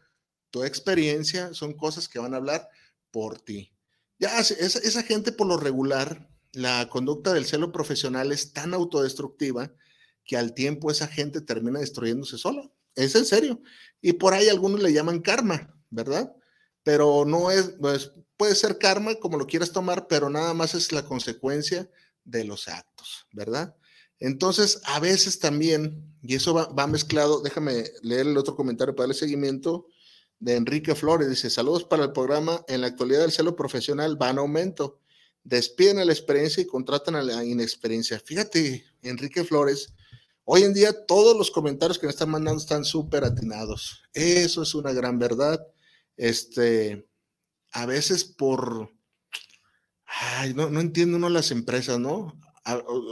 tu experiencia, son cosas que van a hablar por ti. Ya, esa, esa gente por lo regular, la conducta del celo profesional es tan autodestructiva que al tiempo esa gente termina destruyéndose solo. Es en serio. Y por ahí algunos le llaman karma, ¿verdad? Pero no es, pues, puede ser karma como lo quieras tomar, pero nada más es la consecuencia de los actos, ¿verdad? Entonces, a veces también, y eso va, mezclado, déjame leer el otro comentario para el seguimiento de Enrique Flores, dice, saludos para el programa, en la actualidad el celo profesional va en aumento, despiden a la experiencia y contratan a la inexperiencia. Fíjate, Enrique Flores, Hoy en día todos los comentarios que me están mandando están súper atinados. Eso es una gran verdad. Este, a veces por, ay, no, no entiendo uno las empresas, ¿no?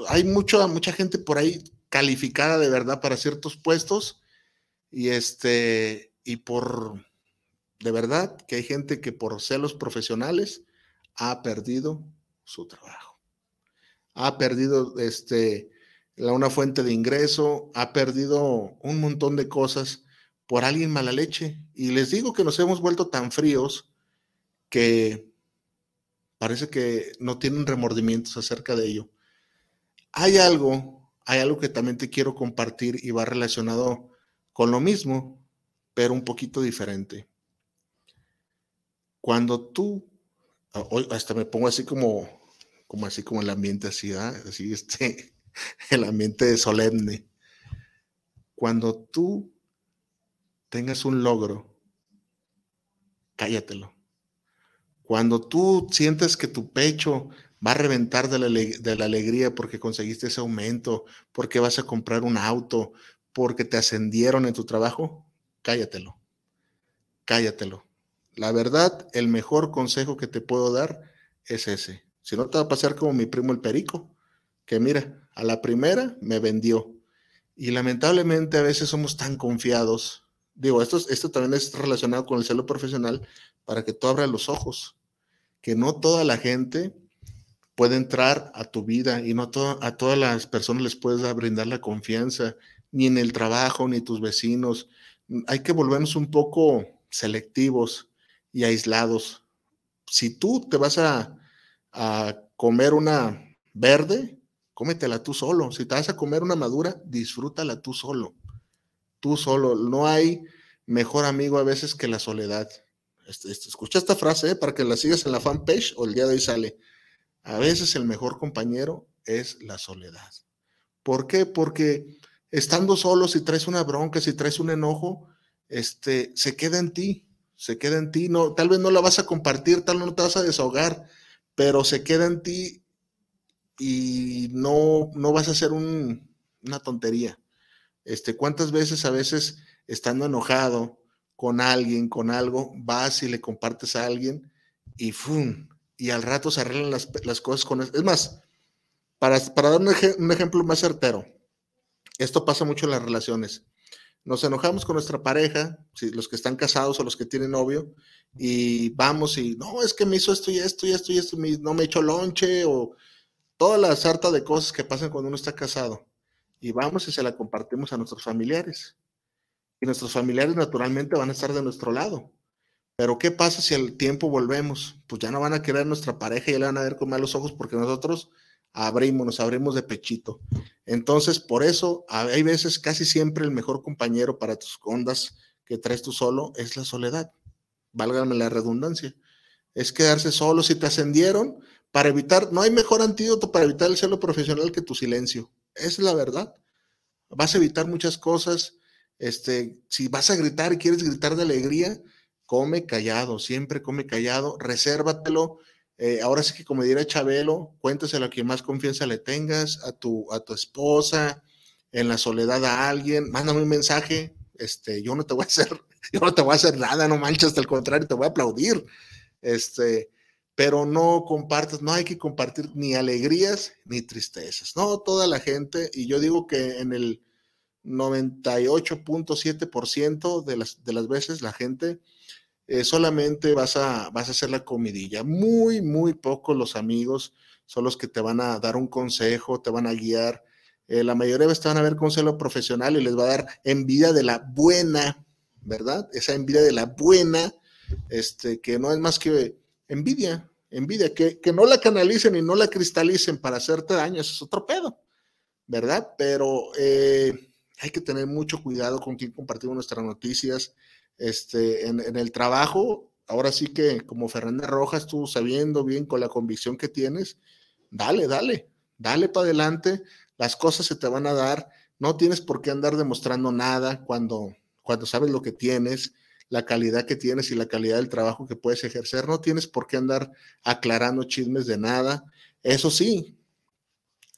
Hay mucho, mucha gente por ahí calificada de verdad para ciertos puestos y este, y por, de verdad que hay gente que por celos profesionales ha perdido su trabajo. Ha perdido este, la, una fuente de ingreso, ha perdido un montón de cosas por alguien mala leche. Y les digo que nos hemos vuelto tan fríos que parece que no tienen remordimientos acerca de ello. Hay algo, hay algo que también te quiero compartir y va relacionado con lo mismo, pero un poquito diferente. Cuando tú, hoy hasta me pongo así como, como así como el ambiente así, así este, el ambiente solemne. Cuando tú tengas un logro, cállatelo. Cuando tú sientes que tu pecho va a reventar de la, de la, alegría porque conseguiste ese aumento, porque vas a comprar un auto, porque te ascendieron en tu trabajo, cállatelo. Cállatelo. La verdad, el mejor consejo que te puedo dar es ese. Si no te va a pasar como mi primo el Perico, que mira, a la primera me vendió. Y lamentablemente a veces somos tan confiados. Digo, esto, esto también es relacionado con el celo profesional para que tú abras los ojos. Que no toda la gente puede entrar a tu vida y no a todas las personas les puedes brindar la confianza, ni en el trabajo, ni tus vecinos. Hay que volvernos un poco selectivos y aislados. Si tú te vas a, a comer una verde, cómetela tú solo. Si te vas a comer una madura, disfrútala tú solo. Tú solo. No hay mejor amigo a veces que la soledad. Este, este, escucha esta frase ¿eh? para que la sigas en la fanpage o el día de hoy sale. A veces el mejor compañero es la soledad. ¿Por qué? Porque estando solo, si traes una bronca, si traes un enojo, este, se queda en ti, se queda en ti. No, tal vez no la vas a compartir, tal vez no te vas a desahogar, pero se queda en ti y no, no vas a hacer una tontería. Este, ¿Cuántas veces a veces estando enojado con alguien, con algo, vas y le compartes a alguien y ¡fum! Y al rato se arreglan las, cosas con. Es más, para, para dar un, un, ejemplo más certero, esto pasa mucho en las relaciones. Nos enojamos con nuestra pareja, los que están casados o los que tienen novio, y vamos y, no, es que me hizo esto y esto y esto y esto, no me echó lonche o toda la sarta de cosas que pasan cuando uno está casado. Y vamos y se la compartimos a nuestros familiares. Y nuestros familiares naturalmente van a estar de nuestro lado. Pero ¿qué pasa si al tiempo volvemos? Pues ya no van a querer nuestra pareja y ya le van a ver con malos ojos porque nosotros abrimos, nos abrimos de pechito. Entonces, por eso hay veces, casi siempre el mejor compañero para tus ondas que traes tú solo es la soledad. Válgame la redundancia. Es quedarse solo. Si te ascendieron, para evitar, no hay mejor antídoto para evitar el celo profesional que tu silencio. es la verdad. Vas a evitar muchas cosas. Este, si vas a gritar y quieres gritar de alegría, come callado, siempre come callado, resérvatelo. Eh, ahora sí que como dirá Chabelo, cuéntaselo a quien más confianza le tengas, a tu, a tu esposa, en la soledad a alguien, mándame un mensaje, este, yo no te voy a hacer, yo no te voy a hacer nada, no manches, el contrario, te voy a aplaudir. Este, pero no compartas, no hay que compartir ni alegrías ni tristezas, no toda la gente, y yo digo que en el 98.7% de las, de las veces la gente eh, solamente vas a, vas a hacer la comidilla, muy, muy pocos los amigos son los que te van a dar un consejo, te van a guiar, eh, la mayoría de veces te van a ver consejo profesional y les va a dar envidia de la buena, ¿verdad? Esa envidia de la buena, este, que no es más que envidia, envidia, que, que no la canalicen y no la cristalicen para hacerte daño, eso es otro pedo, ¿verdad? Pero eh, hay que tener mucho cuidado con quién compartimos nuestras noticias. Este, en, en, el trabajo, ahora sí que como Fernanda Rojas, tú sabiendo bien con la convicción que tienes, dale, dale, dale para adelante, las cosas se te van a dar, no tienes por qué andar demostrando nada cuando, cuando sabes lo que tienes la calidad que tienes y la calidad del trabajo que puedes ejercer. No tienes por qué andar aclarando chismes de nada. Eso sí,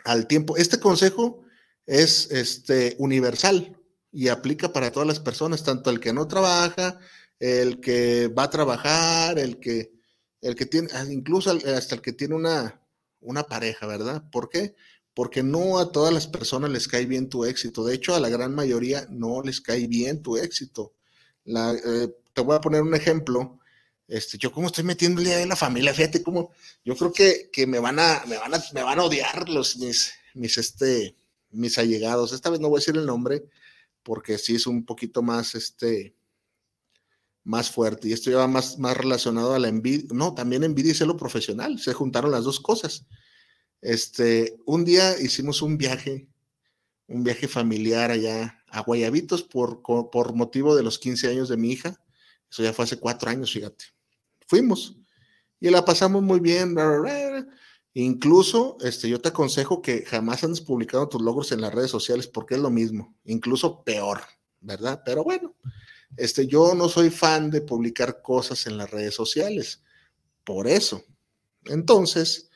al tiempo, este consejo es este, universal y aplica para todas las personas, tanto el que no trabaja, el que va a trabajar, el que, el que tiene, ah, incluso hasta el que tiene una, una pareja, ¿verdad? ¿Por qué? Porque no a todas las personas les cae bien tu éxito. De hecho, a la gran mayoría no les cae bien tu éxito. Eh, te voy a poner un ejemplo. Este, yo como estoy metiendo el día la familia, fíjate cómo, yo creo que, que me van a, me van a, me van a odiar los, mis, mis, este, mis allegados. Esta vez no voy a decir el nombre, porque sí es un poquito más, este, más fuerte. Y esto ya va más, más relacionado a la envidia. No, también envidia y celo profesional. Se juntaron las dos cosas. Este, un día hicimos un viaje, un viaje familiar allá a Guayabitos por, por motivo de los 15 años de mi hija. Eso ya fue hace cuatro años, fíjate. Fuimos y la pasamos muy bien. Incluso, este, yo te aconsejo que jamás andes publicando tus logros en las redes sociales porque es lo mismo, incluso peor, ¿verdad? Pero bueno, este, yo no soy fan de publicar cosas en las redes sociales, por eso. Entonces,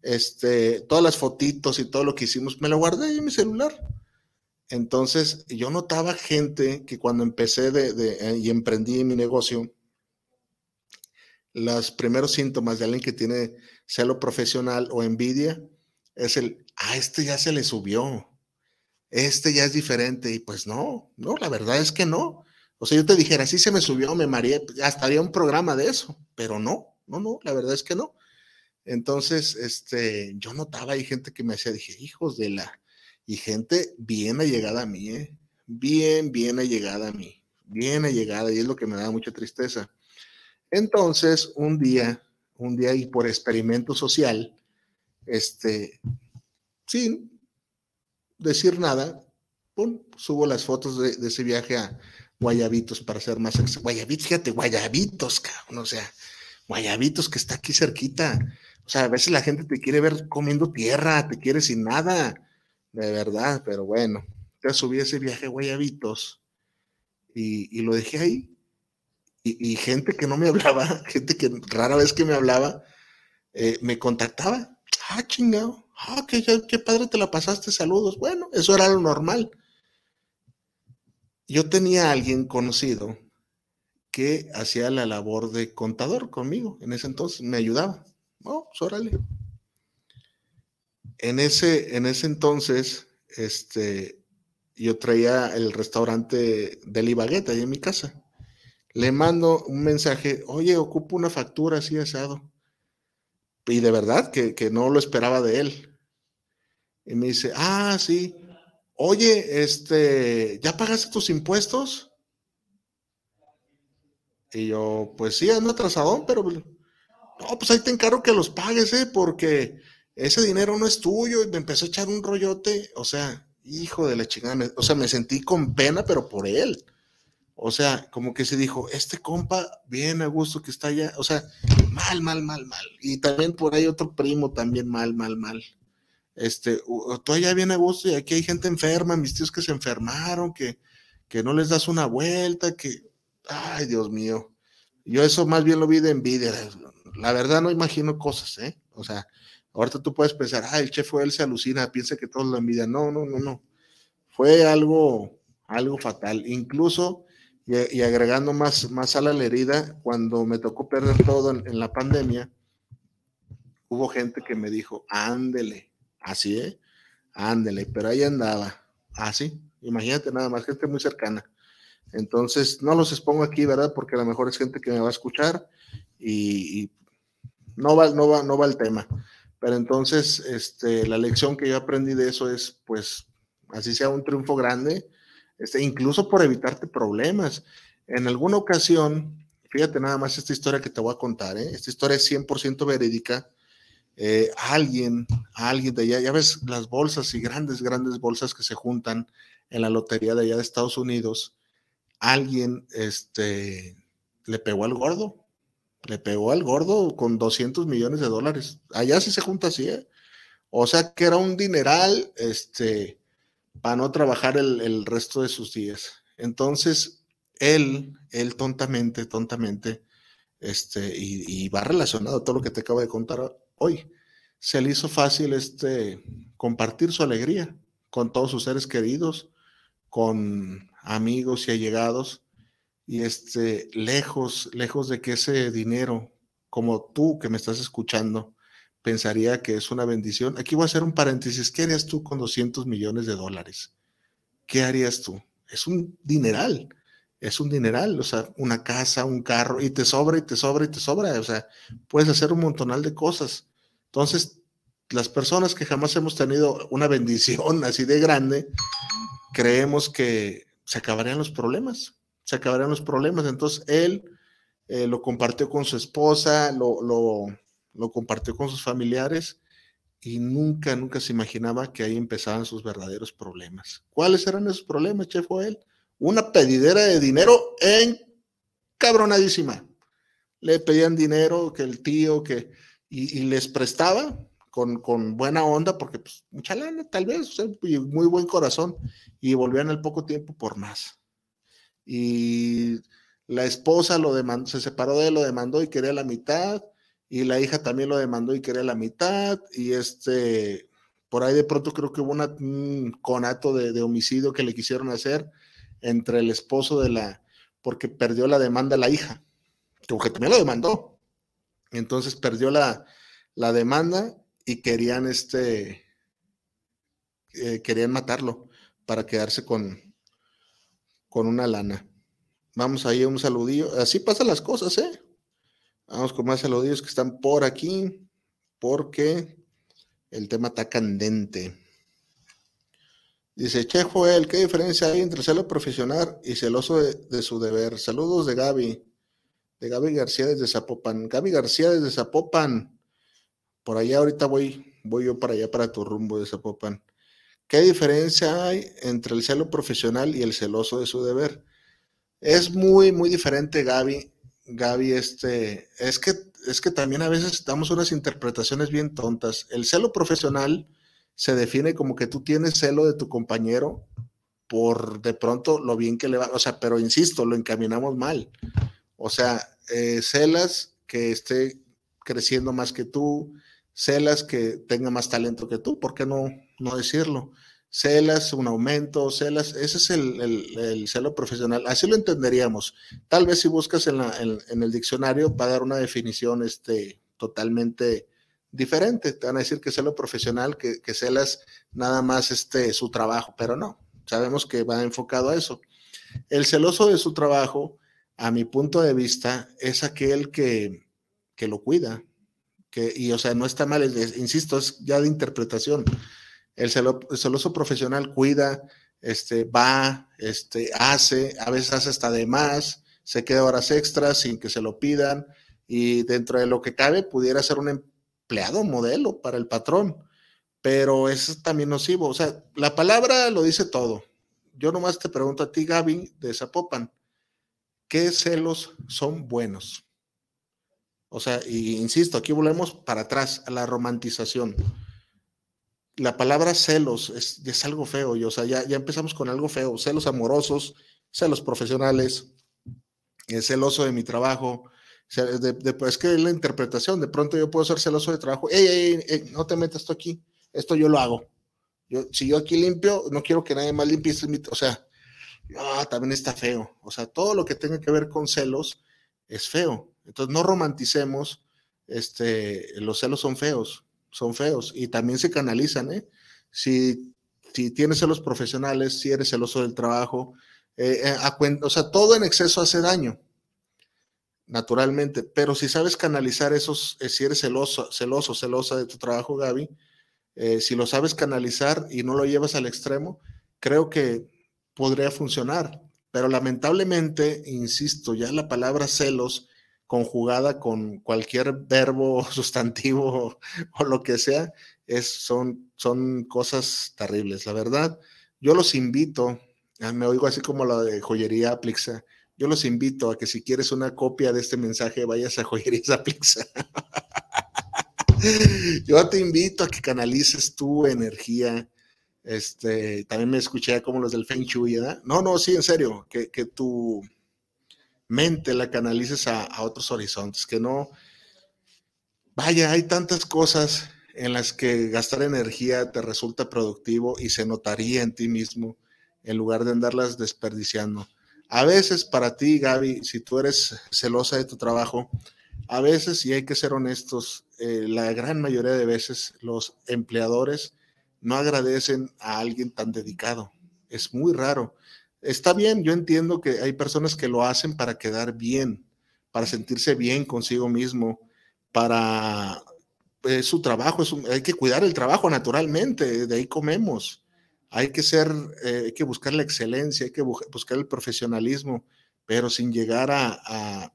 este, todas las fotitos y todo lo que hicimos, me lo guardé en mi celular. Entonces, yo notaba gente que cuando empecé de, eh, y emprendí mi negocio, los primeros síntomas de alguien que tiene celo profesional o envidia es el, ah, este ya se le subió, este ya es diferente. Y pues no, no, la verdad es que no. O sea, yo te dijera, sí se me subió, me mareé, hasta haría un programa de eso, pero no, no, no, la verdad es que no. Entonces, este, yo notaba hay gente que me hacía, dije, hijos de la, y gente bien allegada a mí, ¿eh? bien, bien allegada a mí, bien allegada, y es lo que me da mucha tristeza. Entonces, un día, un día y por experimento social, este, sin decir nada, subo las fotos de, ese viaje a, Guayabitos, para ser más Guayabitos, fíjate, Guayabitos, cabrón, o sea, Guayabitos que está aquí cerquita. O sea, a veces la gente te quiere ver comiendo tierra, te quiere sin nada, de verdad, pero bueno, te subí ese viaje a Guayabitos y, lo dejé ahí. Y, gente que no me hablaba, gente que rara vez que me hablaba, eh, me contactaba. Ah, chingado. Ah, qué, qué padre te la pasaste, saludos. Bueno, eso era lo normal yo tenía a alguien conocido que hacía la labor de contador conmigo en ese entonces, me ayudaba. Oh, pues. En ese, en ese entonces, este, yo traía el restaurante del Ibagueta ahí en mi casa. Le mando un mensaje, oye, ocupo una factura así asado. Y de verdad que, que no lo esperaba de él. Y me dice, ah, sí, oye, este, ¿ya pagaste tus impuestos? Y yo, pues sí, ando atrasadón, pero no, pues ahí te encargo que los pagues, ¿eh? Porque ese dinero no es tuyo. Y me empezó a echar un rollote, o sea, hijo de la chingada, o sea, me sentí con pena, pero por él. O sea, como que se dijo, este compa, bien a gusto que está allá, o sea, mal, mal, mal, mal. Y también por ahí otro primo también mal, mal, mal este, todavía viene a gusto y aquí hay gente enferma, mis tíos que se enfermaron, que, que no les das una vuelta, que, ay, Dios mío. Yo eso más bien lo vi de envidia. La verdad no imagino cosas, ¿eh? O sea, ahorita tú puedes pensar, ay, el chef fue él se alucina, piensa que todos lo envidian. No, no, no, no. Fue algo, algo fatal. Incluso, y, agregando más, más a la herida, cuando me tocó perder todo en, en la pandemia, hubo gente que me dijo, ándele, Así es, ándele, pero ahí andaba. Así, imagínate nada más, gente muy cercana. Entonces, no los expongo aquí, ¿verdad? Porque a lo mejor es gente que me va a escuchar y, no, va, no, va, no va el tema. Pero entonces, este, la lección que yo aprendí de eso es, pues, así sea un triunfo grande, este, incluso por evitarte problemas. En alguna ocasión, fíjate nada más esta historia que te voy a contar, ¿eh? esta historia es 100% verídica eh, alguien, alguien de allá, ya ves las bolsas y grandes, grandes bolsas que se juntan en la lotería de allá de Estados Unidos, alguien este, le pegó al gordo, le pegó al gordo con 200 millones de dólares. Allá sí se junta así, ¿eh? O sea que era un dineral, este, para no trabajar el, resto de sus días. Entonces, él, él tontamente, tontamente, este, y, y, va relacionado a todo lo que te acabo de contar hoy. Se le hizo fácil este, compartir su alegría con todos sus seres queridos, con amigos y allegados, y este, lejos, lejos de que ese dinero, como tú que me estás escuchando, pensaría que es una bendición. Aquí voy a hacer un paréntesis. ¿Qué harías tú con 200 millones de dólares? ¿Qué harías tú? Es un dineral. es un dineral, o sea, una casa, un carro, y te sobra y te sobra y te sobra, o sea, puedes hacer un montonal de cosas. Entonces, las personas que jamás hemos tenido una bendición así de grande, creemos que se acabarían los problemas, se acabarían los problemas. Entonces, él eh, lo compartió con su esposa, lo, lo, compartió con sus familiares y nunca, nunca se imaginaba que ahí empezaban sus verdaderos problemas. ¿Cuáles eran esos problemas, Chef él? Una pedidera de dinero en cabronadísima. Le pedían dinero, que el tío, que, y, les prestaba con, con, buena onda, porque pues, mucha lana, tal vez, muy buen corazón, y volvían al poco tiempo por más. Y la esposa lo demandó, se separó de él, lo demandó y quería la mitad, y la hija también lo demandó y quería la mitad, y este, por ahí de pronto creo que hubo un conato de, homicidio que le quisieron hacer entre el esposo de la, porque perdió la demanda la hija, que también lo demandó. Entonces perdió la, la demanda y querían este, eh, querían matarlo para quedarse con, con una lana. Vamos ahí a un saludillo. Así pasan las cosas, ¿eh? Vamos con más saludos que están por aquí, porque el tema está candente. Dice, Che Joel, ¿qué diferencia hay entre celo profesional y celoso de, su deber? Saludos de Gaby, de Gaby García desde Zapopan. Gaby García desde Zapopan. Por allá ahorita voy, voy yo para allá, para tu rumbo de Zapopan. ¿Qué diferencia hay entre el celo profesional y el celoso de su deber? Es muy, muy diferente, Gaby. Gaby, este, es que, es que también a veces damos unas interpretaciones bien tontas. El celo profesional se define como que tú tienes celo de tu compañero por de pronto lo bien que le va, o sea, pero insisto, lo encaminamos mal. O sea, eh, celas que esté creciendo más que tú, celas que tenga más talento que tú, ¿por qué no, no decirlo? celas, un aumento, celas, ese es el, celo profesional, así lo entenderíamos. Tal vez si buscas en, el diccionario va a dar una definición este, totalmente diferente, te van a decir que celo profesional, que, que celas nada más este, su trabajo, pero no, sabemos que va enfocado a eso. El celoso de su trabajo, a mi punto de vista, es aquel que, que lo cuida, que, y o sea, no está mal, insisto, es ya de interpretación el, celoso profesional cuida, este, va, este, hace, a veces hace hasta de más, se queda horas extras sin que se lo pidan y dentro de lo que cabe pudiera ser un empleado modelo para el patrón, pero es también nocivo. O sea, la palabra lo dice todo. Yo nomás te pregunto a ti, Gaby, de Zapopan, ¿qué celos son buenos? O sea, y insisto, aquí volvemos para atrás a la romantización la palabra celos es, algo feo, y, o sea, ya, empezamos con algo feo, celos amorosos, celos profesionales, el celoso de mi trabajo, es que es la interpretación, de pronto yo puedo ser celoso de trabajo, ey, no te metas esto aquí, esto yo lo hago. Yo, si yo aquí limpio, no quiero que nadie más limpie, este o sea, ah, también está feo. O sea, todo lo que tenga que ver con celos es feo. Entonces, no romanticemos, este, los celos son feos son feos y también se canalizan, ¿eh? Si, si tienes celos profesionales, si eres celoso del trabajo, eh, eh, o sea, todo en exceso hace daño, naturalmente, pero si sabes canalizar esos, si eres celoso, celoso, celosa de tu trabajo, Gaby, si lo sabes canalizar y no lo llevas al extremo, creo que podría funcionar. Pero lamentablemente, insisto, ya la palabra celos conjugada con cualquier verbo, sustantivo o, lo que sea, es, son, son cosas terribles. La verdad, yo los invito, ah, me oigo así como la de joyería Plixa, yo los invito a que si quieres una copia de este mensaje, vayas a joyería Plixa. yo te invito a que canalices tu energía. Este, también me escuché como los del Feng Shui, ¿verdad? No, no, sí, en serio, que, que tu, la canalices a, otros horizontes, que no, vaya, hay tantas cosas en las que gastar energía te resulta productivo y se notaría en ti mismo en lugar de andarlas desperdiciando. A veces para ti, Gaby, si tú eres celosa de tu trabajo, a veces, y hay que ser honestos, eh, la gran mayoría de veces los empleadores no agradecen a alguien tan dedicado. Es muy raro. Está bien, yo entiendo que hay personas que lo hacen para quedar bien, para sentirse bien consigo mismo, para es su trabajo, hay que cuidar el trabajo naturalmente, de ahí comemos. Hay que ser, eh, hay que buscar la excelencia, hay que buscar el profesionalismo, pero sin llegar a,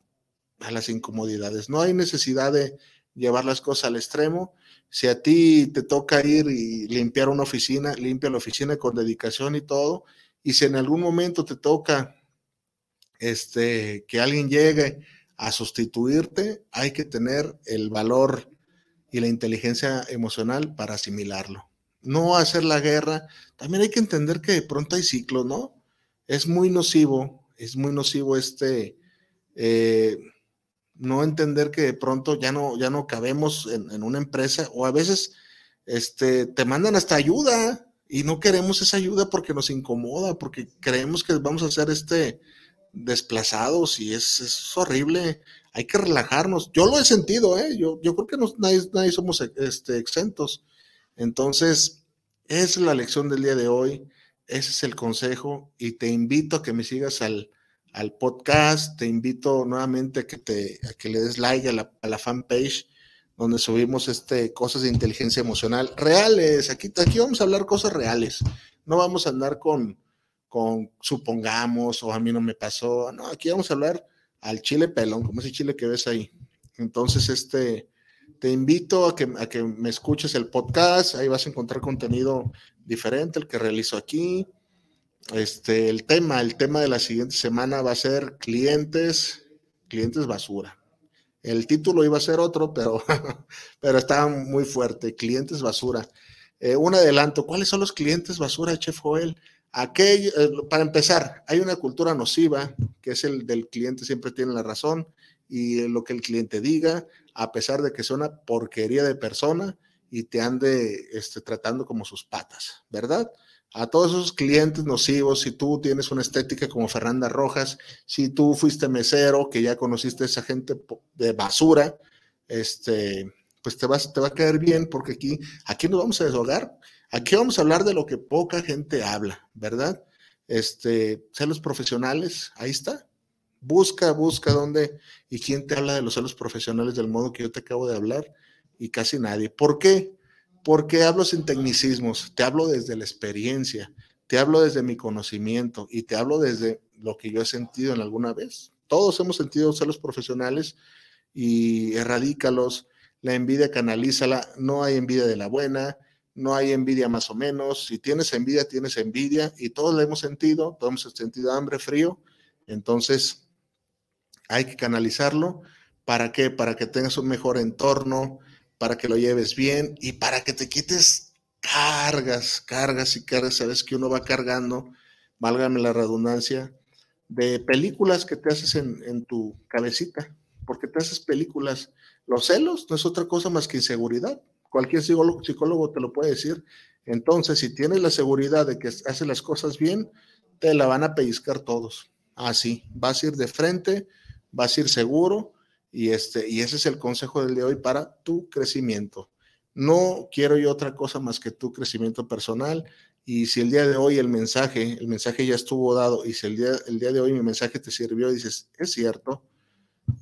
las incomodidades. No hay necesidad de llevar las cosas al extremo. Si a ti te toca ir y limpiar una oficina, limpia la oficina con dedicación y todo. Y si en algún momento te toca este, que alguien llegue a sustituirte, hay que tener el valor y la inteligencia emocional para asimilarlo. No hacer la guerra. También hay que entender que de pronto hay ciclos, ¿no? Es muy nocivo, es muy nocivo este, eh, no entender que de pronto ya no, ya no cabemos en, en, una empresa o a veces este, te mandan hasta ayuda y no queremos esa ayuda porque nos incomoda, porque creemos que vamos a ser este, desplazados y es, es horrible hay que relajarnos. Yo lo he sentido, ¿eh? yo, yo creo que no, nadie, nadie, somos este, exentos. Entonces, es la lección del día de hoy, ese es el consejo y te invito a que me sigas al, al podcast, te invito nuevamente a que, te, a que le des like a la, a la fanpage donde subimos este, cosas de inteligencia emocional reales. Aquí, aquí vamos a hablar cosas reales. No vamos a andar con, con supongamos o a mí no me pasó. No, aquí vamos a hablar al chile pelón, como ese chile que ves ahí. Entonces, este, te invito a que, a que me escuches el podcast, ahí vas a encontrar contenido diferente, el que realizo aquí. Este, el tema, el tema de la siguiente semana va a ser clientes, clientes basura. El título iba a ser otro, pero, pero está muy fuerte, clientes basura. Eh, un adelanto, ¿cuáles son los clientes basura, Chef Joel? Aquello, eh, para empezar, hay una cultura nociva, que es el del cliente siempre tiene la razón y lo que el cliente diga, a pesar de que sea una porquería de persona y te ande este, tratando como sus patas, ¿verdad? A todos esos clientes nocivos, si tú tienes una estética como Fernanda Rojas, si tú fuiste mesero, que ya conociste a esa gente de basura, este, pues te, vas, te va a caer bien porque aquí, aquí nos vamos a deshogar Aquí vamos a hablar de lo que poca gente habla, ¿verdad? Este, celos profesionales, ahí está. Busca, busca dónde y quién te habla de los celos profesionales del modo que yo te acabo de hablar y casi nadie. ¿Por qué? Porque hablo sin tecnicismos, te hablo desde la experiencia, te hablo desde mi conocimiento y te hablo desde lo que yo he sentido en alguna vez. Todos hemos sentido celos profesionales y erradícalos. La envidia canalízala, no hay envidia de la buena, no hay envidia más o menos. Si tienes envidia, tienes envidia y todos lo hemos sentido, todos hemos sentido hambre, frío. Entonces, hay que canalizarlo. ¿Para qué? Para que tengas un mejor entorno, para que lo lleves bien y para que te quites cargas, cargas y cargas. Sabes que uno va cargando, válgame la redundancia, de películas que te haces en, en tu cabecita, porque te haces películas. Los celos no es otra cosa más que inseguridad Cualquier psicólogo, te lo puede decir. Entonces, si tienes la seguridad de que hace las cosas bien, te la van a pellizcar todos. Así, vas a ir de frente, vas a ir seguro y, este, y ese es el consejo del de hoy para tu crecimiento. No quiero yo otra cosa más que tu crecimiento personal. Y si el día de hoy el mensaje, el mensaje ya estuvo dado, y si el día, el día de hoy mi mensaje te sirvió, dices, es cierto,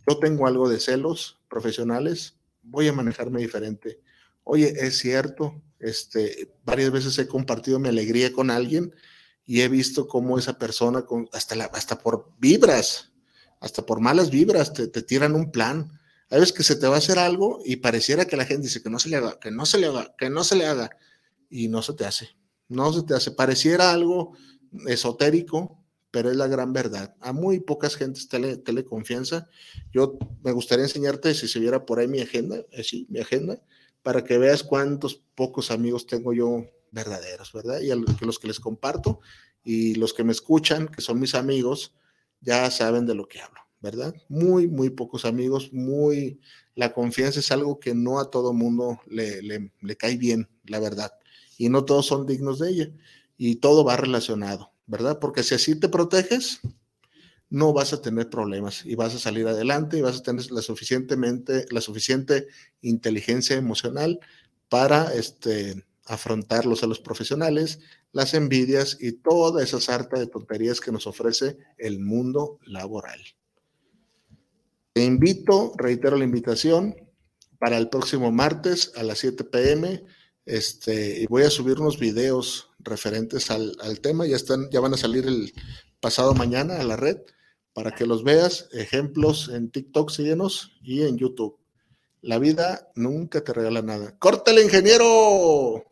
yo tengo algo de celos profesionales, voy a manejarme diferente oye, es cierto, este, varias veces he compartido mi alegría con alguien y he visto cómo esa persona, con, hasta, hasta por vibras, hasta por malas vibras, te, te, tiran un plan. Hay veces que se te va a hacer algo y pareciera que la gente dice que no se le haga, que no se le haga, que no se le haga, y no se te hace. No se te hace. Pareciera algo esotérico, pero es la gran verdad. A muy pocas gentes tele, confianza. Yo me gustaría enseñarte, si se viera por ahí mi agenda, eh, sí, mi agenda, para que veas cuántos pocos amigos tengo yo verdaderos, ¿verdad? Y a los que les comparto y los que me escuchan, que son mis amigos, ya saben de lo que hablo, ¿verdad? Muy, muy pocos amigos, muy... La confianza es algo que no a todo mundo le, le, cae bien, la verdad. Y no todos son dignos de ella. Y todo va relacionado, ¿verdad? Porque si así te proteges, no vas a tener problemas y vas a salir adelante y vas a tener la suficientemente, la suficiente inteligencia emocional para este, afrontarlos a los profesionales, las envidias y toda esa sarta de tonterías que nos ofrece el mundo laboral. Te invito, reitero la invitación, para el próximo martes a las 7 pm. Este, y voy a subir unos videos referentes al, tema. Ya, están, ya van a salir el pasado mañana a la red para que los veas. Ejemplos en TikTok, síguenos y en YouTube. La vida nunca te regala nada. ¡Córtale, ingeniero!